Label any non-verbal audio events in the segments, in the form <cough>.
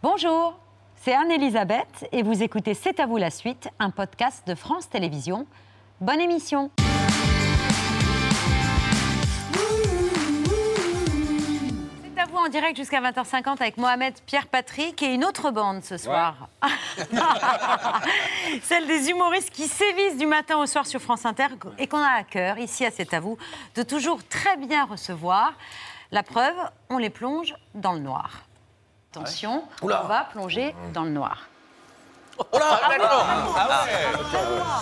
Bonjour, c'est Anne-Elisabeth et vous écoutez C'est à vous la suite, un podcast de France Télévisions. Bonne émission C'est à vous en direct jusqu'à 20h50 avec Mohamed Pierre-Patrick et une autre bande ce soir. <laughs> Celle des humoristes qui sévissent du matin au soir sur France Inter et qu'on a à cœur, ici à C'est à vous, de toujours très bien recevoir. La preuve, on les plonge dans le noir. Attention, on va plonger dans le noir.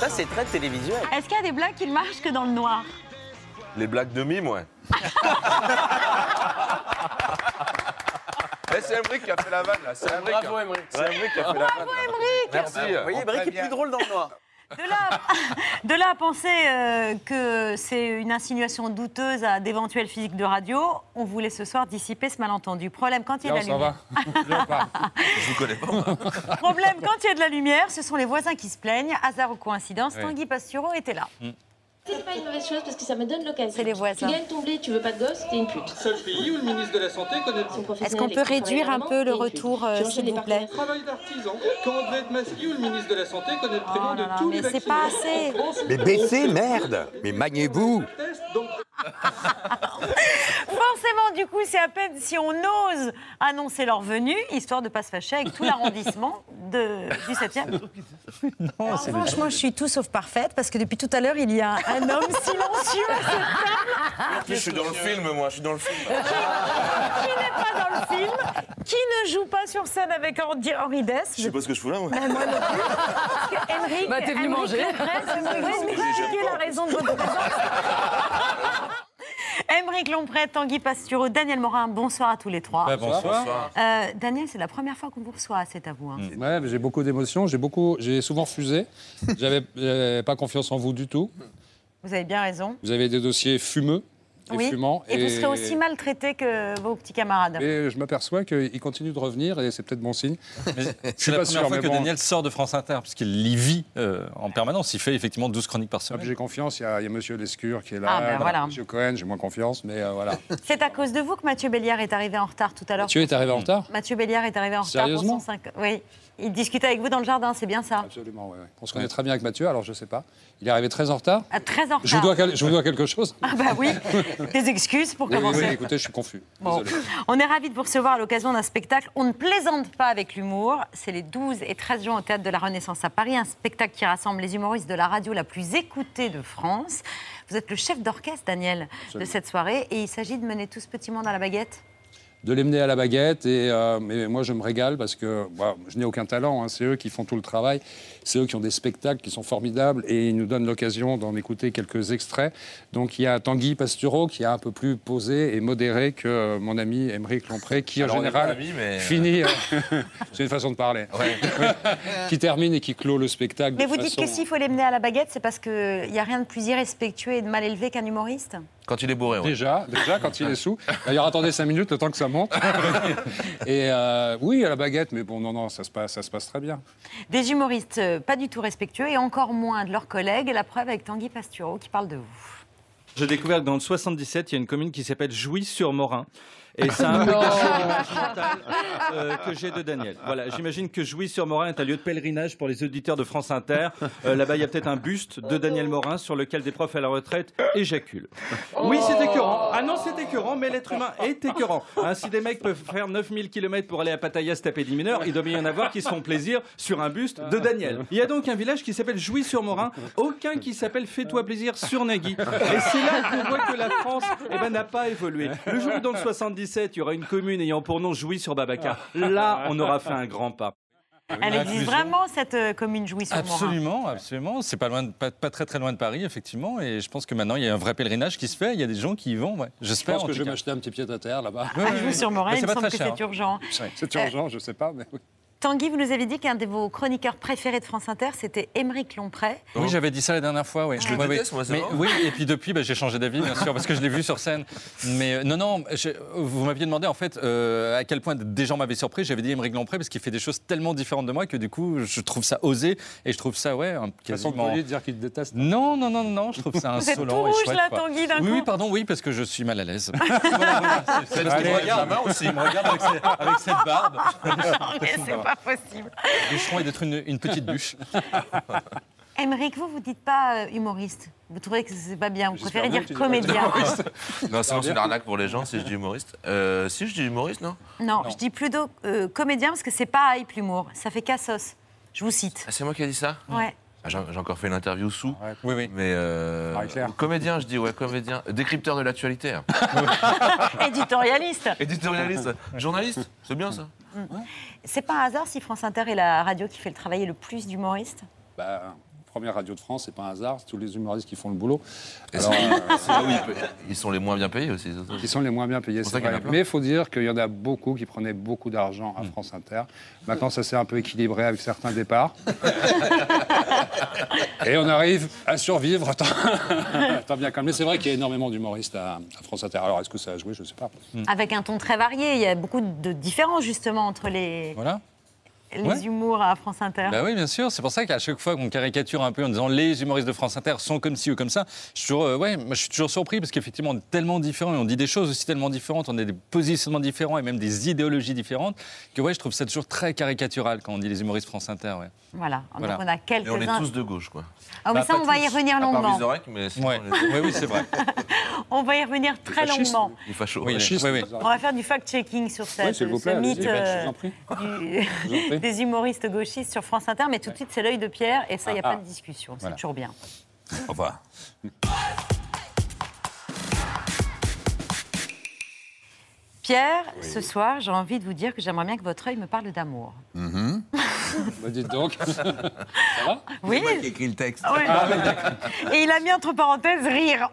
Ça, c'est très télévisuel. Est-ce qu'il y a des blagues qui ne marchent que dans le noir Les blagues de mime, ouais. <laughs> Eh, c'est Emmerich qui a fait la vanne, là. C'est Emmerich. Bravo, Emmerich. C'est Emmerich qui a fait la vanne. là. Merci. Vous voyez, Brick est plus drôle dans le noir. De là, <laughs> de là à penser euh, que c'est une insinuation douteuse à d'éventuels physiques de radio, on voulait ce soir dissiper ce malentendu. Problème quand il y a de la lumière. va <laughs> Bien pas. Je vous connais pas, moi. Problème quand il y a de la lumière, ce sont les voisins qui se plaignent. Hasard ou coïncidence, Oui. Tanguy Pastureau était là. C'est pas une mauvaise chose parce que ça me donne l'occasion. C'est les voisins. Tu gagnes ton blé, tu veux pas de gosse, t'es une pute. seul pays où le ministre de la Santé connaît Est-ce qu'on peut réduire un peu le retour, euh, s'il vous plaît travail d'artisan. Quand André de Massy ou le ministre de la Santé connaît le prénom Oh là là, de tous mais les c'est pas assez. France, Mais baissez, merde Mais donc <laughs> Forcément, du coup, c'est à peine si on ose annoncer leur venue, histoire de ne pas se fâcher avec tout l'arrondissement de- du 7e. En revanche, moi, je suis tout sauf parfaite parce que depuis tout à l'heure, il y a un homme silencieux Je suis dans le film, moi. Je suis dans le film. qui n'est pas dans le film, qui ne joue pas sur scène avec Henri Henri Dess. Je sais pas ce que je fous là, moi. Ben, moi non plus. Parce que Henrik, Bah, t'es venu manger. Pouvez m'expliquer <laughs> la raison de votre présence Émeric Lompré, Tanguy Pastureau, Daniel Morin, bonsoir à tous les trois. Ouais, bonsoir. Euh, Daniel, c'est la première fois qu'on vous reçoit, c'est à vous. hein. Ouais, mais j'ai beaucoup d'émotions, j'ai beaucoup, j'ai souvent refusé. J'avais j'avais pas confiance en vous du tout. Vous avez bien raison. Vous avez des dossiers fumeux et Oui. fumants. Et vous serez aussi maltraité que vos petits camarades. Et je m'aperçois qu'il continue de revenir et c'est peut-être bon signe. <laughs> C'est la pas première sûr, fois que bon. Daniel sort de France Inter, puisqu'il y vit euh, en permanence. Il fait effectivement 12 chroniques par Ah, semaine. J'ai confiance, il y a, il y a Monsieur Lescure qui est là, Ah, ben voilà. Monsieur Cohen, j'ai moins confiance, mais euh, voilà. <laughs> C'est à cause de vous que Mathieu Béliard est arrivé en retard tout à l'heure. Mathieu est arrivé en retard Mathieu Béliard est arrivé en retard Sérieusement pour son 5. Oui. Il discutait avec vous dans le jardin, c'est bien ça Absolument, ouais. On se connaît très bien avec Mathieu, alors je sais pas. Il est arrivé très en retard. Ah, Très en retard. Je vous dois, quel- je vous dois quelque chose Ah bah oui, <laughs> des excuses pour Oui, oui, commencer. oui, écoutez, je suis confus. Bon. On est ravis de vous recevoir à l'occasion d'un spectacle. On ne plaisante pas avec l'humour. C'est les 12 et 13 juin au Théâtre de la Renaissance à Paris, un spectacle qui rassemble les humoristes de la radio la plus écoutée de France. Vous êtes le chef d'orchestre, Daniel, de cette soirée, et il s'agit de mener tout ce petit monde à la baguette? De les mener à la baguette. Et euh, mais moi, je me régale parce que bah, je n'ai aucun talent. hein. C'est eux qui font tout le travail. C'est eux qui ont des spectacles qui sont formidables et ils nous donnent l'occasion d'en écouter quelques extraits. Donc il y a Tanguy Pastureau qui est un peu plus posé et modéré que euh, mon ami Émeric Lompré, qui Alors, en général pas amis, mais, euh, finit. <laughs> euh, C'est une façon de parler. <laughs> qui termine et qui clôt le spectacle. Mais vous dites que s'il faut les mener à la baguette, c'est parce qu'il n'y a rien de plus irrespectueux et de mal élevé qu'un humoriste? Quand il est bourré, ouais. Déjà, déjà, quand il est sous. D'ailleurs, attendez cinq minutes, le temps que ça monte. <laughs> Et euh, oui, à la baguette, mais bon, non, non, ça se passe, ça se passe très bien. Des humoristes euh, pas du tout respectueux et encore moins de leurs collègues. La preuve avec Tanguy Pastureau qui parle de vous. J'ai découvert que dans le 77, il y a une commune qui s'appelle Jouy-sur-Morin. Et c'est un peu caché l'image mentale euh, que j'ai de Daniel. Voilà, j'imagine que Jouy-sur-Morin est un lieu de pèlerinage pour les auditeurs de France Inter. Euh, Là-bas, il y a peut-être un buste de Daniel Morin sur lequel des profs à la retraite éjaculent. Oui, c'est écœurant. Ah non, c'est écœurant, mais l'être humain est écœurant. Ainsi, des mecs peuvent faire 9000 km pour aller à Pattaya se taper 10 mineurs. Il doit bien y en avoir qui se font plaisir sur un buste de Daniel. Il y a donc un village qui s'appelle Jouy-sur-Morin, aucun qui s'appelle Fais-toi plaisir sur Nagui. Et c'est là qu'on voit que la France eh ben, n'a pas évolué. Le jour où dans le 77, il y aura une commune ayant pour nom Jouy sur Babacar, là, on aura fait un grand pas. Elle existe Inclusion. vraiment, cette euh, commune jouy sur Morin Absolument, absolument. C'est pas loin, de- pas, pas très très loin de Paris, effectivement. Et je pense que maintenant il y a un vrai pèlerinage qui se fait. Il y a des gens qui y vont. Ouais. Je J'espère. pense en que tout je vais m'acheter un petit pied à terre là-bas. Ouais, Jouy ouais. sur Morin, il me semble que c'est urgent. C'est urgent, je sais pas, mais oui. Tanguy, vous nous avez dit qu'un de vos chroniqueurs préférés de France Inter, c'était Émeric Lompré. Oui, j'avais dit ça la dernière fois. Oui. Je le Ouais, déteste, ouais. moi, c'est Mais. Oui, et puis depuis, bah, j'ai changé d'avis, bien sûr, parce que je l'ai vu sur scène. Mais euh, non, non, je- vous m'aviez demandé en fait euh, à quel point des gens m'avaient surpris. J'avais dit Émeric Lompré parce qu'il fait des choses tellement différentes de moi que du coup, je trouve ça osé et je trouve ça, ouais, un- Façon quasiment. polie de dire qu'il te déteste. Non, non, non, non, je trouve ça Vous êtes insolent tout et rouge, chouette. là, quoi. Tanguy, d'un Oui, oui, coup. pardon, oui, parce que je suis mal à l'aise. Voilà, voilà, c'est- c'est- Parce qu'il Allez, me regarde, main aussi. Il me regarde avec, ses- avec cette barbe. Mais c'est pas possible. Bûcheron est d'être une, une petite bûche. <laughs> Émeric, vous, vous dites pas euh, humoriste. Vous trouvez que c'est pas bien. Vous préférez dire comédien. <laughs> Non, sinon c'est une arnaque pour les gens si je dis humoriste. Euh, si je dis humoriste, non? Non, je dis plutôt euh, comédien parce que c'est pas hype l'humour. Ça fait cassos. Je vous cite. ah, C'est moi qui ai dit ça? Ouais. Ah, J'ai j'ai encore fait une interview sous. Oui, oui. Mais euh, Marie Claire. comédien, je dis ouais, comédien, décrypteur de l'actualité, hein. <laughs> Éditorialiste. éditorialiste, journaliste, c'est bien ça? C'est pas un hasard si France Inter est la radio qui fait le travail le plus d'humoristes? Bah, première radio de France, c'est pas un hasard, c'est tous les humoristes qui font le boulot. Et Alors, c'est- euh, c'est là où ils, ils sont les moins bien payés aussi. les autres. qui sont les moins bien payés, c'est vrai. Mais il faut dire qu'il y en a beaucoup qui prenaient beaucoup d'argent à France Inter. Maintenant, ça s'est un peu équilibré avec certains départs. <laughs> Et on arrive à survivre tant, <laughs> tant bien comme. Mais c'est vrai qu'il y a énormément d'humoristes à, à France Inter. Alors, est-ce que ça a joué? Je ne sais pas. Avec un ton très varié. Il y a beaucoup de différences justement entre les, Voilà. Les Ouais. humours à France Inter. Bah oui, bien sûr. C'est pour ça qu'à chaque fois qu'on caricature un peu en disant les humoristes de France Inter sont comme ci ou comme ça, je suis toujours, euh, ouais, moi, je suis toujours surpris parce qu'effectivement, on est tellement différents et on dit des choses aussi tellement différentes, on a des positionnements différents et même des idéologies différentes que ouais, je trouve ça toujours très caricatural quand on dit les humoristes France Inter. Ouais. Voilà. Voilà. Donc on a Et on est tous de gauche, quoi. Ah oui, Bah, ça, pas on va y revenir À part longuement. Mais sinon, Ouais. on est- oui, oui, c'est vrai. <laughs> On va y revenir très longuement. il est facho. Oui, oui, oui. On va faire du fact-checking sur cette, Oui, s'il vous ce plaît, mythe des humoristes gauchistes sur France Inter. Mais tout de suite, c'est l'œil de Pierre et ça, il n'y a Ah, pas ah. de discussion. C'est Voilà. toujours bien. Au revoir. Pierre, ce soir, j'ai envie de vous dire que j'aimerais bien que votre œil me parle d'amour. <laughs> Bah, dites donc. ça va? Oui. C'est moi qui ai écrit le texte. Oui. Et il a mis entre parenthèses rire.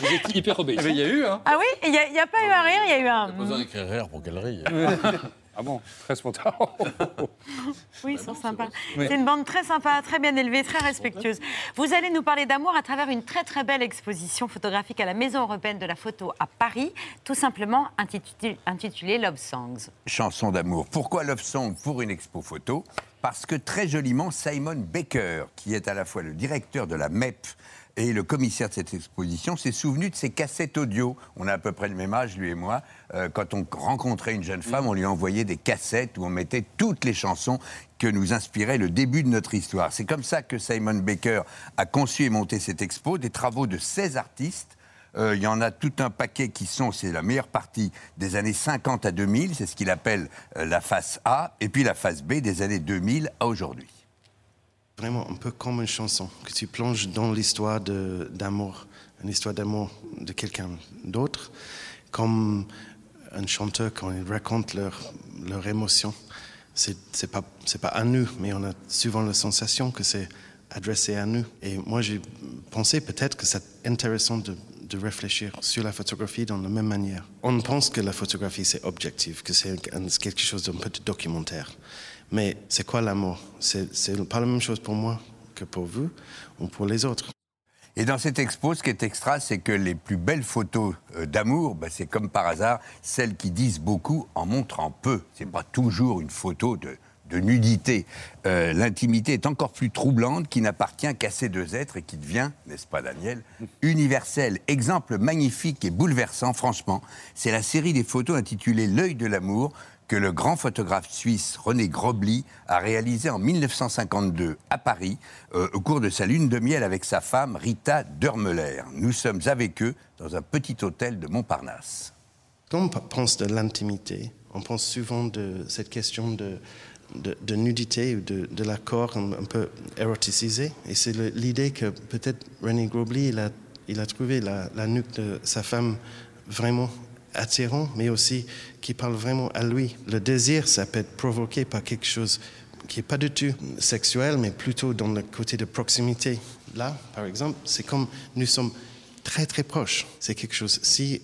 Vous êtes hyper obéissant. Il y a eu, hein Ah oui? Il n'y a, pas eu un rire, il y a eu un. besoin d'écrire rire pour qu'elle rie. <laughs> Ah bon Très spontané. <laughs> Oui, ils sont sympas. C'est une bande très sympa, très bien élevée, très respectueuse. Vous allez nous parler d'amour à travers une très très belle exposition photographique à la Maison européenne de la photo à Paris, tout simplement intitulée, intitulée Love Songs. Chanson d'amour. Pourquoi Love Song pour une expo photo Parce que très joliment, Simon Baker, qui est à la fois le directeur de la MEP et le commissaire de cette exposition, s'est souvenu de ses cassettes audio. On a à peu près le même âge, lui et moi. Euh, quand on rencontrait une jeune femme, on lui envoyait des cassettes où on mettait toutes les chansons que nous inspirait le début de notre histoire. C'est comme ça que Simon Baker a conçu et monté cette expo, des travaux de 16 artistes euh, il y en a tout un paquet qui sont, c'est la meilleure partie des années 50 à 2000, c'est ce qu'il appelle euh, la face A, et puis la face B des années 2000 à aujourd'hui. Vraiment un peu comme une chanson, que tu plonges dans l'histoire d'amour, une histoire d'amour de quelqu'un d'autre, comme un chanteur quand il raconte leur, leur émotion. C'est pas, pas à nous, mais on a souvent la sensation que c'est adressé à nous. Et moi, j'ai pensé peut-être que c'est intéressant de, réfléchir sur la photographie dans la même manière. On pense que la photographie, c'est objectif, que c'est quelque chose d'un peu de documentaire. Mais c'est quoi l'amour? C'est pas la même chose pour moi que pour vous ou pour les autres. Et dans cette expo, ce qui est extra, c'est que les plus belles photos euh, d'amour, bah, c'est comme par hasard celles qui disent beaucoup en montrant peu. C'est pas toujours une photo de, de nudité. Euh, L'intimité est encore plus troublante, qui n'appartient qu'à ces deux êtres et qui devient, n'est-ce pas Daniel, universelle. Exemple magnifique et bouleversant, franchement, c'est la série des photos intitulée L'œil de l'amour que le grand photographe suisse René Grobly a réalisé en 1952 à Paris euh, au cours de sa lune de miel avec sa femme Rita Dermeler. Nous sommes avec eux dans un petit hôtel de Montparnasse. Quand on pense de l'intimité, on pense souvent de cette question de, nudité ou de, l'accord un, peu éroticisé. Et c'est l'idée que peut-être René Grobly, il a, il trouvé la nuque de sa femme vraiment attirant, mais aussi qui parle vraiment à lui. Le désir, ça peut être provoqué par quelque chose qui n'est pas du tout sexuel, mais plutôt dans le côté de proximité. Là, par exemple, c'est comme nous sommes très très proches. C'est quelque chose si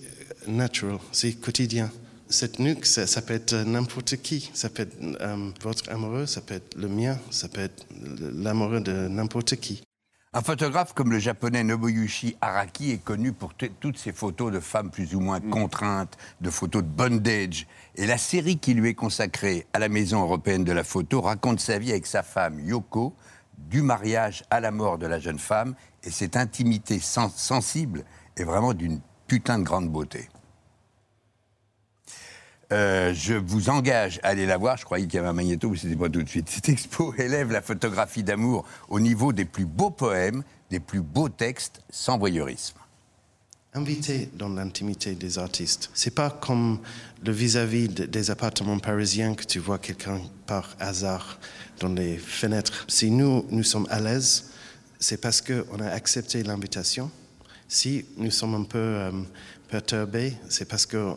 euh, natural, si quotidien, cette nuque, ça, peut être n'importe qui. Ça peut être euh, votre amoureux, ça peut être le mien, ça peut être l'amoureux de n'importe qui. Un photographe comme le japonais Nobuyushi Araki est connu pour toutes ses photos de femmes plus ou moins contraintes, de photos de bondage. Et la série qui lui est consacrée à la Maison européenne de la photo raconte sa vie avec sa femme Yoko, du mariage à la mort de la jeune femme. Et cette intimité sen- sensible est vraiment d'une putain de grande beauté. Euh, je vous engage à aller la voir. Je croyais qu'il y avait un magnéto, mais c'était pas tout de suite. Cette expo <laughs> élève la photographie d'amour au niveau des plus beaux poèmes, des plus beaux textes, sans voyeurisme. Invité dans l'intimité des artistes. C'est pas comme le vis-à-vis de- des appartements parisiens que tu vois quelqu'un par hasard dans les fenêtres. Si nous, nous sommes à l'aise, c'est parce qu'on a accepté l'invitation. Si nous sommes un peu euh, c'est parce que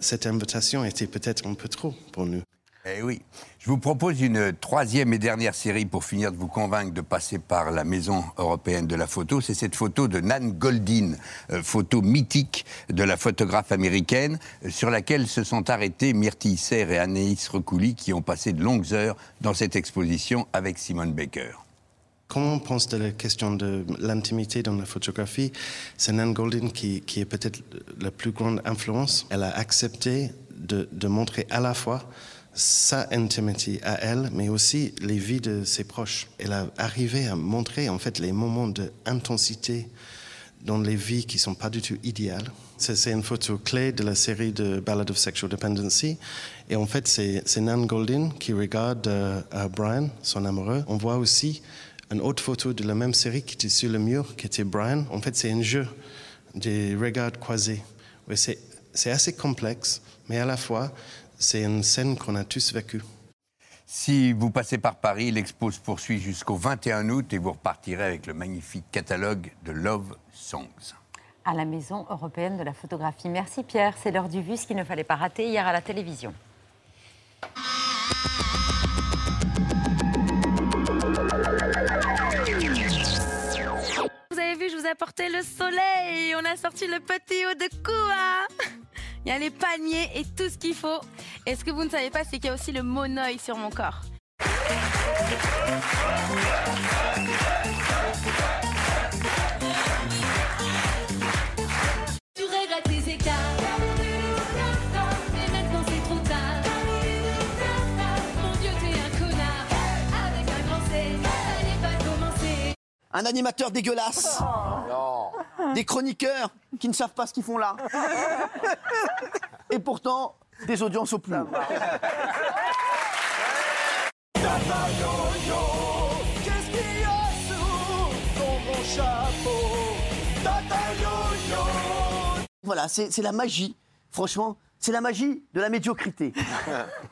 cette invitation était peut-être un peu trop pour nous. Eh oui. Je vous propose une troisième et dernière série pour finir de vous convaincre de passer par la Maison européenne de la photo. C'est cette photo de Nan Goldin, euh, photo mythique de la photographe américaine, euh, sur laquelle se sont arrêtés Myrtille Serre et Anaïs Recouli, qui ont passé de longues heures dans cette exposition avec Simone Baker. Quand on pense de la question de l'intimité dans la photographie, c'est Nan Goldin qui, est peut-être la plus grande influence. Elle a accepté de, montrer à la fois sa intimité à elle, mais aussi les vies de ses proches. Elle a arrivé à montrer en fait les moments d'intensité dans les vies qui sont pas du tout idéales. C'est une photo clé de la série de Ballad of Sexual Dependency. Et en fait, c'est Nan Goldin qui regarde euh, Brian, son amoureux. On voit aussi une autre photo de la même série qui était sur le mur, qui était Brian. En fait, c'est un jeu des regards croisés. C'est c'est assez complexe, mais à la fois, c'est une scène qu'on a tous vécue. Si vous passez par Paris, l'expo se poursuit jusqu'au 21 août et vous repartirez avec le magnifique catalogue de Love Songs. À la Maison européenne de la photographie. Merci Pierre, c'est l'heure du vu, ce qu'il ne fallait pas rater hier à la télévision. Je vous ai apporté le soleil. On a sorti le petit haut de Koua. <laughs> Il y a les paniers et tout ce qu'il faut. Et ce que vous ne savez pas, c'est qu'il y a aussi le monoeil sur mon corps. Tu regrettes tes écarts. Un animateur dégueulasse. Des chroniqueurs qui ne savent pas ce qu'ils font là. <laughs> Et pourtant, des audiences au plus Voilà, c'est la magie. Franchement, c'est la magie de la médiocrité.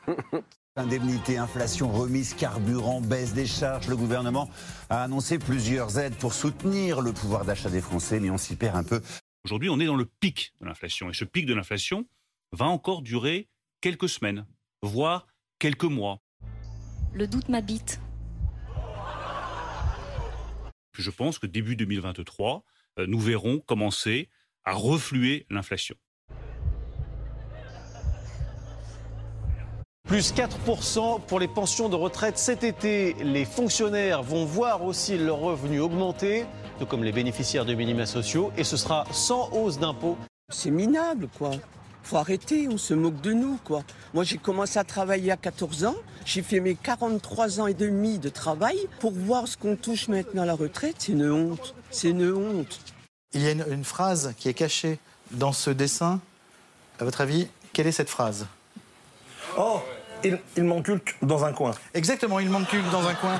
<laughs> Indemnité, inflation, remise, carburant, baisse des charges. Le gouvernement a annoncé plusieurs aides pour soutenir le pouvoir d'achat des Français, mais on s'y perd un peu. Aujourd'hui, on est dans le pic de l'inflation. Et ce pic de l'inflation va encore durer quelques semaines, voire quelques mois. Le doute m'habite. Je pense que début 2023, euh, nous verrons commencer à refluer l'inflation. Plus 4% pour les pensions de retraite cet été. Les fonctionnaires vont voir aussi leurs revenus augmenter, tout comme les bénéficiaires de minima sociaux, et ce sera sans hausse d'impôts. C'est minable, quoi. Faut arrêter, on se moque de nous, quoi. Moi, j'ai commencé à travailler à 14 ans. J'ai fait mes 43 ans et demi de travail pour voir ce qu'on touche maintenant à la retraite. C'est une honte. C'est une honte. Il y a une, une phrase qui est cachée dans ce dessin. À votre avis, quelle est cette phrase? Oh, il, il m'enculque dans un coin. Exactement, il m'enculque dans un coin.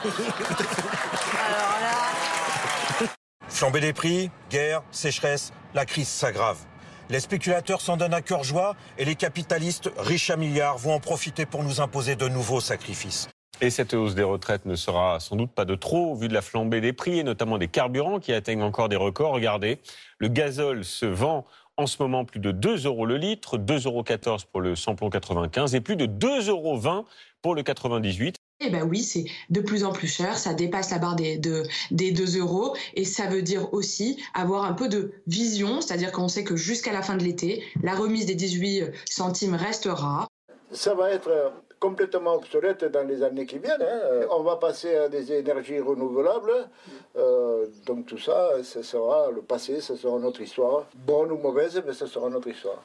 Flambée des prix, guerre, sécheresse, la crise s'aggrave. Les spéculateurs s'en donnent à cœur joie et les capitalistes, riches à milliards, vont en profiter pour nous imposer de nouveaux sacrifices. Et cette hausse des retraites ne sera sans doute pas de trop au vu de la flambée des prix et notamment des carburants qui atteignent encore des records. Regardez, le gazole se vend en ce moment plus de 2 euros le litre, 2,14 euros pour le samplon 95 et plus de 2,20 euros pour le 98. Eh ben oui, c'est de plus en plus cher, ça dépasse la barre des, de- des 2 euros et ça veut dire aussi avoir un peu de vision, c'est-à-dire qu'on sait que jusqu'à la fin de l'été, la remise des 18 centimes restera. Ça va être euh, complètement obsolète dans les années qui viennent. hein. Euh, On va passer à des énergies renouvelables. Euh, donc tout ça, ce sera le passé, ce sera notre histoire. Bonne ou mauvaise, mais ce sera notre histoire.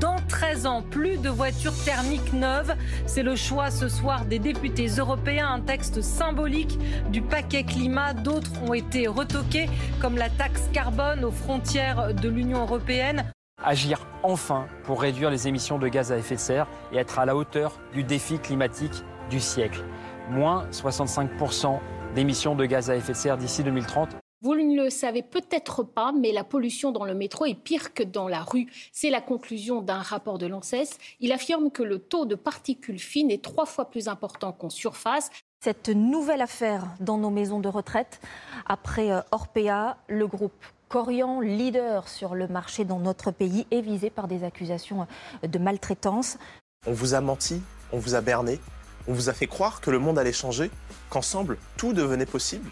Dans 13 ans, plus de voitures thermiques neuves. C'est le choix ce soir des députés européens. Un texte symbolique du paquet climat. D'autres ont été retoqués, comme la taxe carbone aux frontières de l'Union européenne. Agir enfin pour réduire les émissions de gaz à effet de serre et être à la hauteur du défi climatique du siècle. Moins 65% d'émissions de gaz à effet de serre d'ici 2030. Vous ne le savez peut-être pas, mais la pollution dans le métro est pire que dans la rue. C'est la conclusion d'un rapport de l'ANSES. Il affirme que le taux de particules fines est trois fois plus important qu'en surface. Cette nouvelle affaire dans nos maisons de retraite, après euh, Orpea, le groupe Corian, leader sur le marché dans notre pays, est visé par des accusations de maltraitance. On vous a menti, on vous a berné, on vous a fait croire que le monde allait changer, qu'ensemble, tout devenait possible.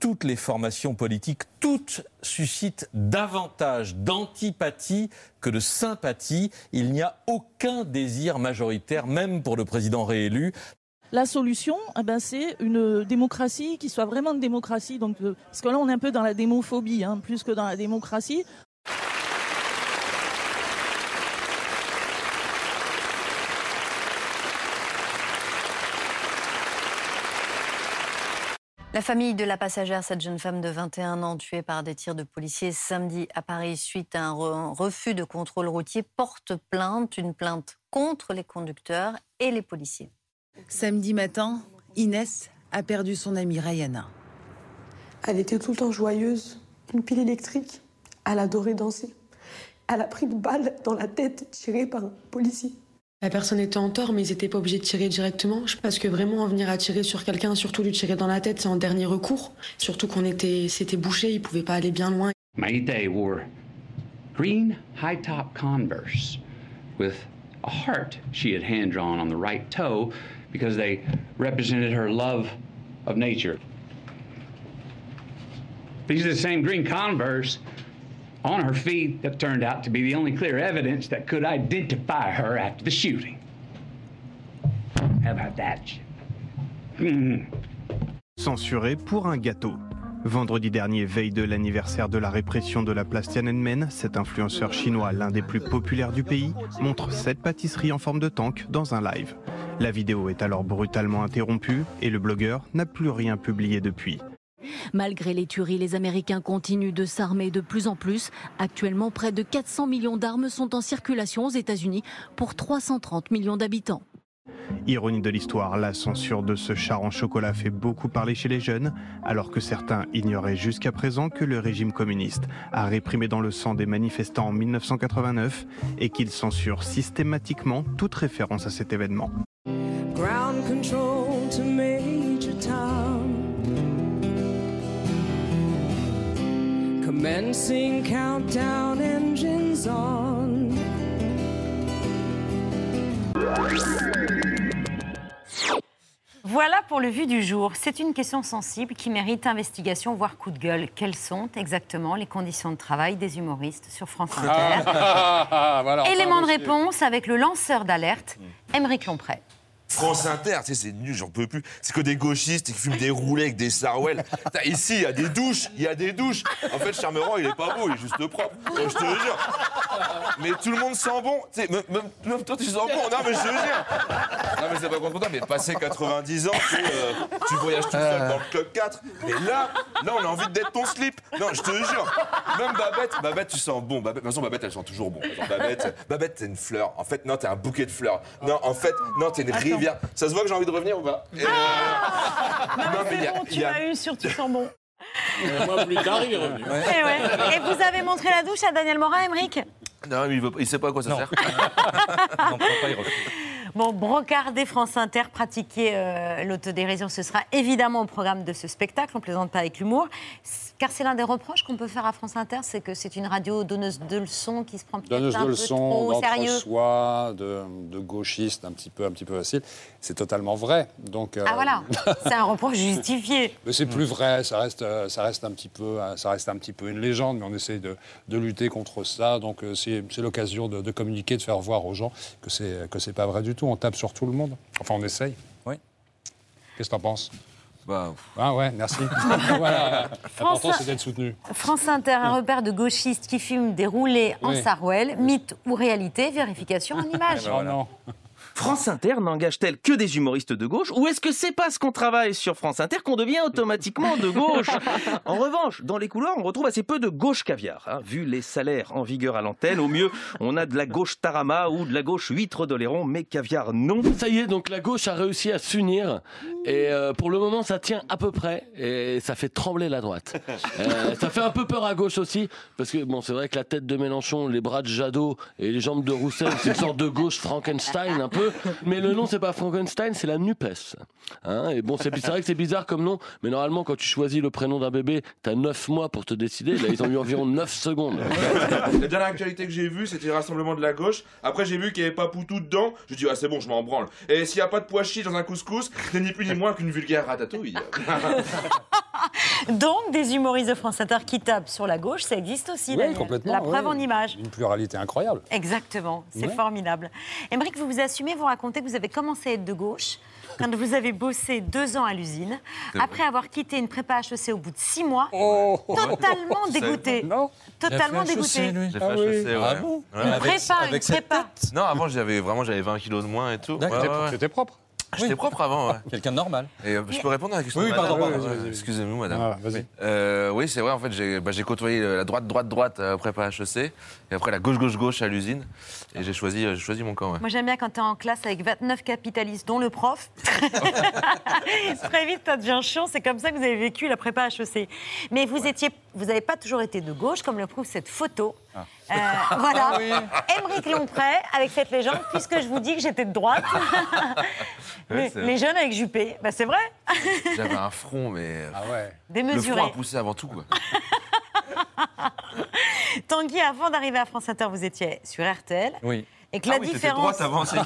toutes les formations politiques, toutes suscitent davantage d'antipathie que de sympathie. Il n'y a aucun désir majoritaire, même pour le président réélu. La solution, eh ben, c'est une démocratie qui soit vraiment une démocratie. Donc, euh, parce que là, on est un peu dans la démophobie, hein, plus que dans la démocratie. La famille de la passagère, cette jeune femme de 21 ans tuée par des tirs de policiers samedi à Paris suite à un re- refus de contrôle routier, porte plainte, une plainte contre les conducteurs et les policiers. Samedi matin, Inès a perdu son amie Rayana. Elle était tout le temps joyeuse, une pile électrique. Elle adorait danser. Elle a pris une balle dans la tête tirée par un policier. La personne était en tort, mais ils n'étaient pas obligés de tirer directement. Parce que vraiment, en venir à tirer sur quelqu'un, surtout lui tirer dans la tête, c'est en dernier recours. Surtout qu'on était, c'était bouché, ils pouvaient pas aller bien loin. Mayday wore green high top Converse with a heart she had hand drawn on the right toe because they represented her love of nature. These are the same green Converse on her feet that turned out to be the only clear evidence that could identify her after the shooting. How about that? Hmm. Censuré pour un gâteau. Vendredi dernier, veille de l'anniversaire de la répression de la place Tiananmen, cet influenceur chinois, l'un des plus populaires du pays, montre cette pâtisserie en forme de tank dans un live. La vidéo est alors brutalement interrompue et le blogueur n'a plus rien publié depuis. Malgré les tueries, les Américains continuent de s'armer de plus en plus. Actuellement, près de 400 millions d'armes sont en circulation aux États-Unis pour 330 millions d'habitants. Ironie de l'histoire, la censure de ce char en chocolat fait beaucoup parler chez les jeunes, alors que certains ignoraient jusqu'à présent que le régime communiste a réprimé dans le sang des manifestants en 1989 et qu'il censure systématiquement toute référence à cet événement. Ground control to Major. Commencing countdown engines on. Voilà pour le vu du jour. C'est une question sensible qui mérite investigation, voire coup de gueule. Quelles sont exactement les conditions de travail des humoristes sur France Inter Ah, <laughs> voilà, enfin, Élément de réponse avec le lanceur d'alerte, Émeric Lompré. France Inter, tu sais, c'est nul, j'en peux plus. C'est que des gauchistes qui fument des roulets avec des sarouels. Ici, il y a des douches, il y a des douches. En fait, Charmeran, il est pas beau, il est juste propre. Je te jure. Mais tout le monde sent bon. Tu sais, même, toi, tu sens bon. Non, mais je te jure. Non, mais c'est pas contre toi, mais passer 90 ans, euh, tu voyages tout seul dans le club 4. Mais là, là, on a envie d'être ton slip. Non, je te jure. Même Babette, Babette, tu sens bon. Babette, de toute façon, Babette, elle sent toujours bon. Babette, Babette, t'es une fleur. En fait, non, t'es un bouquet de fleurs. Non, en fait, non, t'es une Attends. Ça se voit que j'ai envie de revenir ou pas Et, euh, Non, non, mais il y a- bon, il tu y a- m'as eu sur Tu sens bon. moi, plus tard, il est revenu. Eh ouais. Et vous avez montré la douche à Daniel Morin, Émeric Non, mais il, pas- il sait pas à quoi ça sert. <laughs> Bon, brocarder France Inter, pratiquer euh, l'autodérision, ce sera évidemment au programme de ce spectacle. On plaisante pas avec l'humour. Car c'est l'un des reproches qu'on peut faire à France Inter, c'est que c'est une radio donneuse de leçons qui se prend peut-être Donneuse un de peu leçons, trop au sérieux. d'entre-soi, de, de gauchiste, un petit peu, un petit peu facile. C'est totalement vrai. Donc, euh, Ah voilà, <laughs> c'est un reproche justifié. Mais c'est plus vrai, ça reste, euh, ça, reste un petit peu, euh, ça reste un petit peu une légende, mais on essaie de, de lutter contre ça. Donc c'est c'est l'occasion de, de communiquer, de faire voir aux gens que c'est que c'est pas vrai du tout. On tape sur tout le monde. Enfin, on essaye. Oui. Qu'est-ce que t'en penses? Bah, Ah ouais, merci. <laughs> voilà. L'important, c'est d'être soutenu. France Inter, un repère de gauchistes qui filment des roulés en Oui. sarouel. Mythe ou réalité Vérification en <laughs> images. Oh non. France Inter n'engage-t-elle que des humoristes de gauche ou est-ce que c'est parce qu'on travaille sur France Inter qu'on devient automatiquement de gauche? En revanche, dans les couloirs, on retrouve assez peu de gauche caviar. hein. Vu les salaires en vigueur à l'antenne, au mieux, on a de la gauche tarama ou de la gauche huître d'Oléron, mais caviar non. Ça y est, donc la gauche a réussi à s'unir et euh, pour le moment ça tient à peu près et ça fait trembler la droite. <laughs> Euh, ça fait un peu peur à gauche aussi parce que bon c'est vrai que la tête de Mélenchon, les bras de Jadot et les jambes de Roussel c'est une sorte de gauche Frankenstein un peu, mais le nom c'est pas Frankenstein c'est la Nupes. Hein et bon c'est vrai que c'est bizarre comme nom, mais normalement quand tu choisis le prénom d'un bébé t'as 9 mois pour te décider. Là ils ont eu environ 9 secondes. La dernière actualité que j'ai vue, c'était le Rassemblement de la gauche. Après, j'ai vu qu'il n'y avait pas Poutou dedans. Je dis, ah, c'est bon, je m'en branle. Et s'il n'y a pas de pois chiches dans un couscous, c'est ni plus ni moins qu'une vulgaire ratatouille. <laughs> Donc, des humoristes de France Inter qui tapent sur la gauche, ça existe aussi, Oui, complètement. La preuve oui. en image. Une pluralité incroyable. Exactement, c'est Ouais. formidable. Émeric, vous vous assumez, vous racontez que vous avez commencé à être de gauche quand vous avez bossé deux ans à l'usine, après avoir quitté une prépa HEC au bout de six mois, Oh. totalement dégoûté. Non. Totalement dégoûté. Ah oui. HEC, ouais. Ah bon Ouais. Une prépa, une prépa. Non, avant, j'avais vraiment j'avais 20 kilos de moins et tout. D'accord. Ouais, ouais, ouais. C'était propre. J'étais propre avant, ouais. Quelqu'un de normal. Et euh, je peux répondre à la question Oui, de oui, madame pardon. Excusez-nous, madame. Ah, vas-y. Euh, oui, c'est vrai, en fait, j'ai bah, côtoyé la droite, droite, droite euh, prépa HEC, et après la gauche, gauche, gauche à l'usine, et j'ai choisi, euh, choisi mon camp. Ouais. Moi, j'aime bien quand tu es en classe avec 29 capitalistes, dont le prof. Très vite, ça devient chiant. C'est comme ça que vous avez vécu la prépa HEC. Mais vous étiez, vous n'avez pas toujours été de gauche, comme le prouve cette photo. Euh, voilà. Ah oui. Émeric Lompré avec cette légende, puisque je vous dis que j'étais de droite. <laughs> Les, les jeunes avec Juppé, bah, c'est vrai. J'avais un front, mais. <laughs> Ah ouais. Le Démesuré. front a poussé avant tout, quoi. <laughs> Tanguy, avant d'arriver à France Inter, vous étiez sur RTL. Oui. Et que la Ah oui, différence. droite avant, c'est Oui,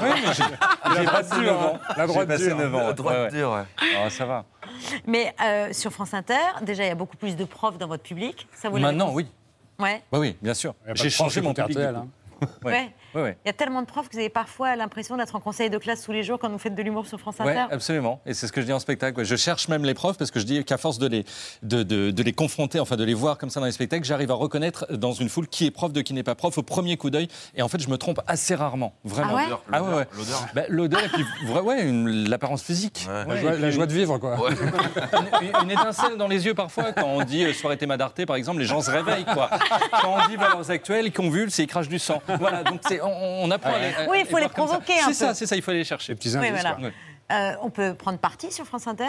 j'ai passé 9 ans. La droite J'ai passé dure. 9 ans. La droite ouais, ouais. dure, ouais. Ah, ça va. Mais euh, sur France Inter, déjà, il y a beaucoup plus de profs dans votre public. Ça vous Maintenant, oui. Ouais. Bah oui, bien sûr. J'ai changé mon. RTL, hein. Ouais. Ouais. Il y a tellement de profs que vous avez parfois l'impression d'être en conseil de classe tous les jours quand vous faites de l'humour sur France Inter. absolument. Et c'est ce que je dis en spectacle. Je cherche même les profs parce que je dis qu'à force de les, de, de- de les confronter, enfin de les voir comme ça dans les spectacles, j'arrive à reconnaître dans une foule qui est prof de qui n'est pas prof au premier coup d'œil. Et en fait, je me trompe assez rarement. Vraiment. Ah ouais L'odeur, Ah ouais, l'odeur. Bah, L'odeur et puis ouais, l'apparence physique. Ouais. La joie, la de vivre, quoi. Ouais. une, une étincelle dans les yeux parfois quand on dit euh, soirée Théma d'Arte par exemple les gens se réveillent quoi quand on dit valeurs actuelles ils convulsent et ils crachent du sang voilà donc c'est on, on apprend à les- Oui, il faut les provoquer un c'est ça peu. c'est ça il faut aller les chercher Les petits Oui, indices, voilà. quoi. Ouais. Euh, on peut prendre parti sur France Inter,